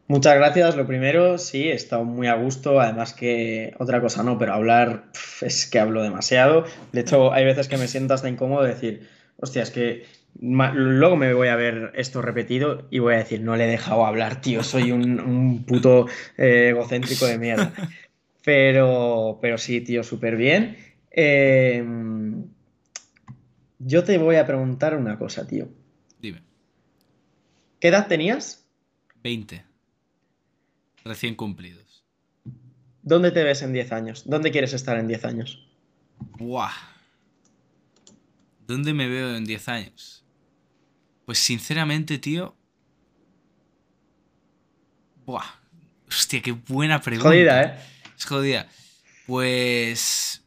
Muchas gracias. Lo primero, sí, he estado muy a gusto. Además que otra cosa no, pero hablar es que hablo demasiado. De hecho, hay veces que me siento hasta incómodo de decir, hostia, es que Luego me voy a ver esto repetido y voy a decir, no le he dejado hablar, tío, soy un, puto eh, egocéntrico de mierda. (laughs) Pero, pero sí, tío, súper bien. Em, yo te voy a preguntar una cosa, tío. Dime. ¿Qué edad tenías? 20. Recién cumplidos. ¿Dónde te ves en 10 años? ¿Dónde quieres estar en 10 años? Buah. ¿Dónde me veo en 10 años? Pues sinceramente, tío. Buah. Hostia, qué buena pregunta. Jodida, ¿eh? Es jodida. Pues.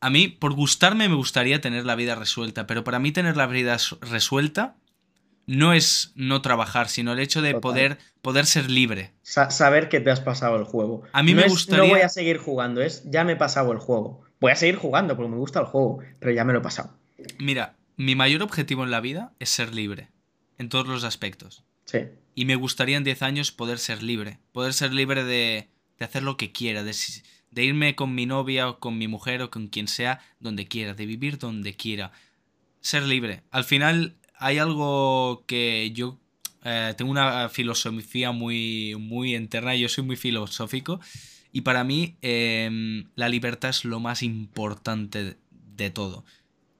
A mí, por gustarme, me gustaría tener la vida resuelta. Pero para mí, tener la vida resuelta no es no trabajar, sino el hecho de poder, poder ser libre. saber que te has pasado el juego. A mí me gustaría. No voy a seguir jugando, es ya me he pasado el juego. Voy a seguir jugando porque me gusta el juego, pero ya me lo he pasado. Mira, mi mayor objetivo en la vida es ser libre, en todos los aspectos. Sí. Y me gustaría en 10 años poder ser libre, poder ser libre de, de hacer lo que quiera, de, de, irme con mi novia o con mi mujer o con quien sea, donde quiera, de vivir donde quiera. Ser libre. Al final hay algo que yo eh, tengo una filosofía muy, muy interna, yo soy muy filosófico y para mí em, la libertad es lo más importante de todo.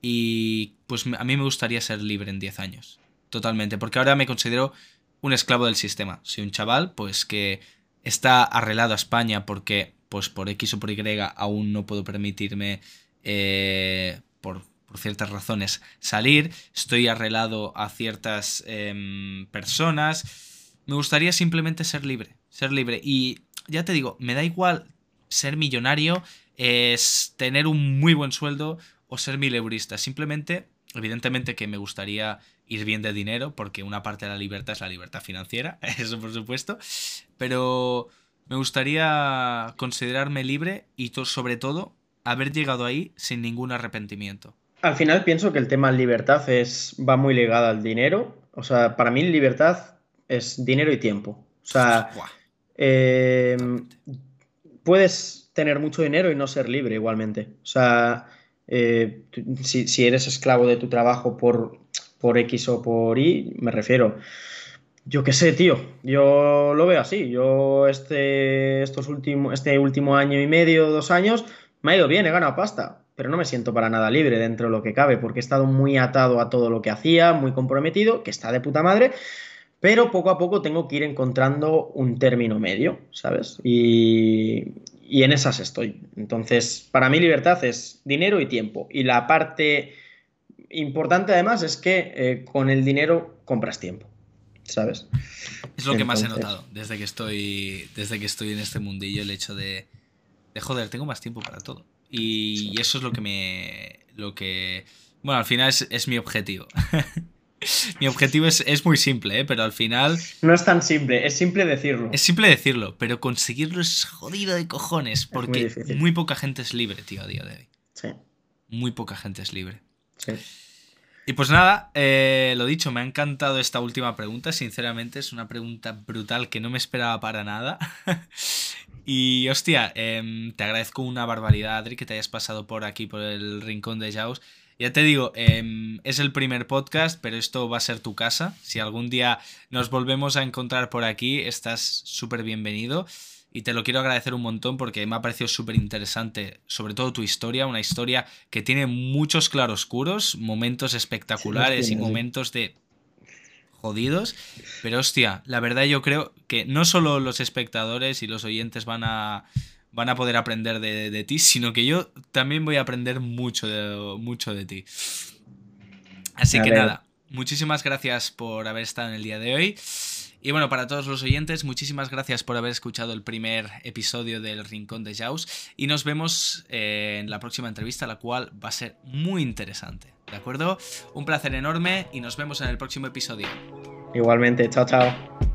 Y pues a mí me gustaría ser libre en 10 años. Totalmente. Porque ahora me considero un esclavo del sistema. Soy un chaval, pues que está arreglado a España porque, pues por X o por Y, aún no puedo permitirme, eh, por, ciertas razones, salir. Estoy arreglado a ciertas em, personas. Me gustaría simplemente ser libre. Ser libre. Y ya te digo, me da igual ser millonario, es tener un muy buen sueldo o ser mileurista. Simplemente, evidentemente que me gustaría ir bien de dinero, porque una parte de la libertad es la libertad financiera, (laughs) eso por supuesto, pero me gustaría considerarme libre y sobre todo haber llegado ahí sin ningún arrepentimiento. Al final pienso que el tema libertad es, va muy ligado al dinero. O sea, para mí libertad es dinero y tiempo. O sea, em, puedes tener mucho dinero y no ser libre igualmente. O sea, eh, si, eres esclavo de tu trabajo por, por X o por Y, me refiero. Yo qué sé, tío. Yo lo veo así. Yo este, estos este último año y medio, dos años, me ha ido bien, he ganado pasta, pero no me siento para nada libre dentro de lo que cabe, porque he estado muy atado a todo lo que hacía, muy comprometido, que está de puta madre, pero poco a poco tengo que ir encontrando un término medio, ¿sabes? Y, en esas estoy. Entonces, para mí libertad es dinero y tiempo. Y la parte importante además es que eh, con el dinero compras tiempo. ¿sabes? Es lo que más he notado desde que estoy desde que estoy en este mundillo, el hecho de, de joder, tengo más tiempo para todo. Y eso es lo que me... Lo que... Bueno, al final es, mi objetivo. (laughs) mi objetivo es, muy simple, ¿eh? pero al final... No es tan simple, es simple decirlo. Es simple decirlo, pero conseguirlo es jodido de cojones, porque muy, poca gente es libre, tío, a día de hoy. Sí. Muy poca gente es libre. Sí. Y pues nada, eh, lo dicho, me ha encantado esta última pregunta, sinceramente es una pregunta brutal que no me esperaba para nada. (laughs) y hostia, em, te agradezco una barbaridad, Adri, que te hayas pasado por aquí, por el rincón de Jaws. Ya te digo, em, es el primer podcast, pero esto va a ser tu casa. Si algún día nos volvemos a encontrar por aquí, estás súper bienvenido y te lo quiero agradecer un montón porque me ha parecido súper interesante, sobre todo tu historia, una historia que tiene muchos claroscuros, momentos espectaculares y momentos de jodidos, pero hostia, la verdad yo creo que no solo los espectadores y los oyentes van a, van a poder aprender de, ti, sino que yo también voy a aprender mucho de, mucho de ti. Así que nada, muchísimas gracias por haber estado en el día de hoy. Y bueno, para todos los oyentes, muchísimas gracias por haber escuchado el primer episodio del Rincón de Jaws y nos vemos eh, en la próxima entrevista, la cual va a ser muy interesante. ¿De acuerdo? Un placer enorme y nos vemos en el próximo episodio. Igualmente, chao, chao.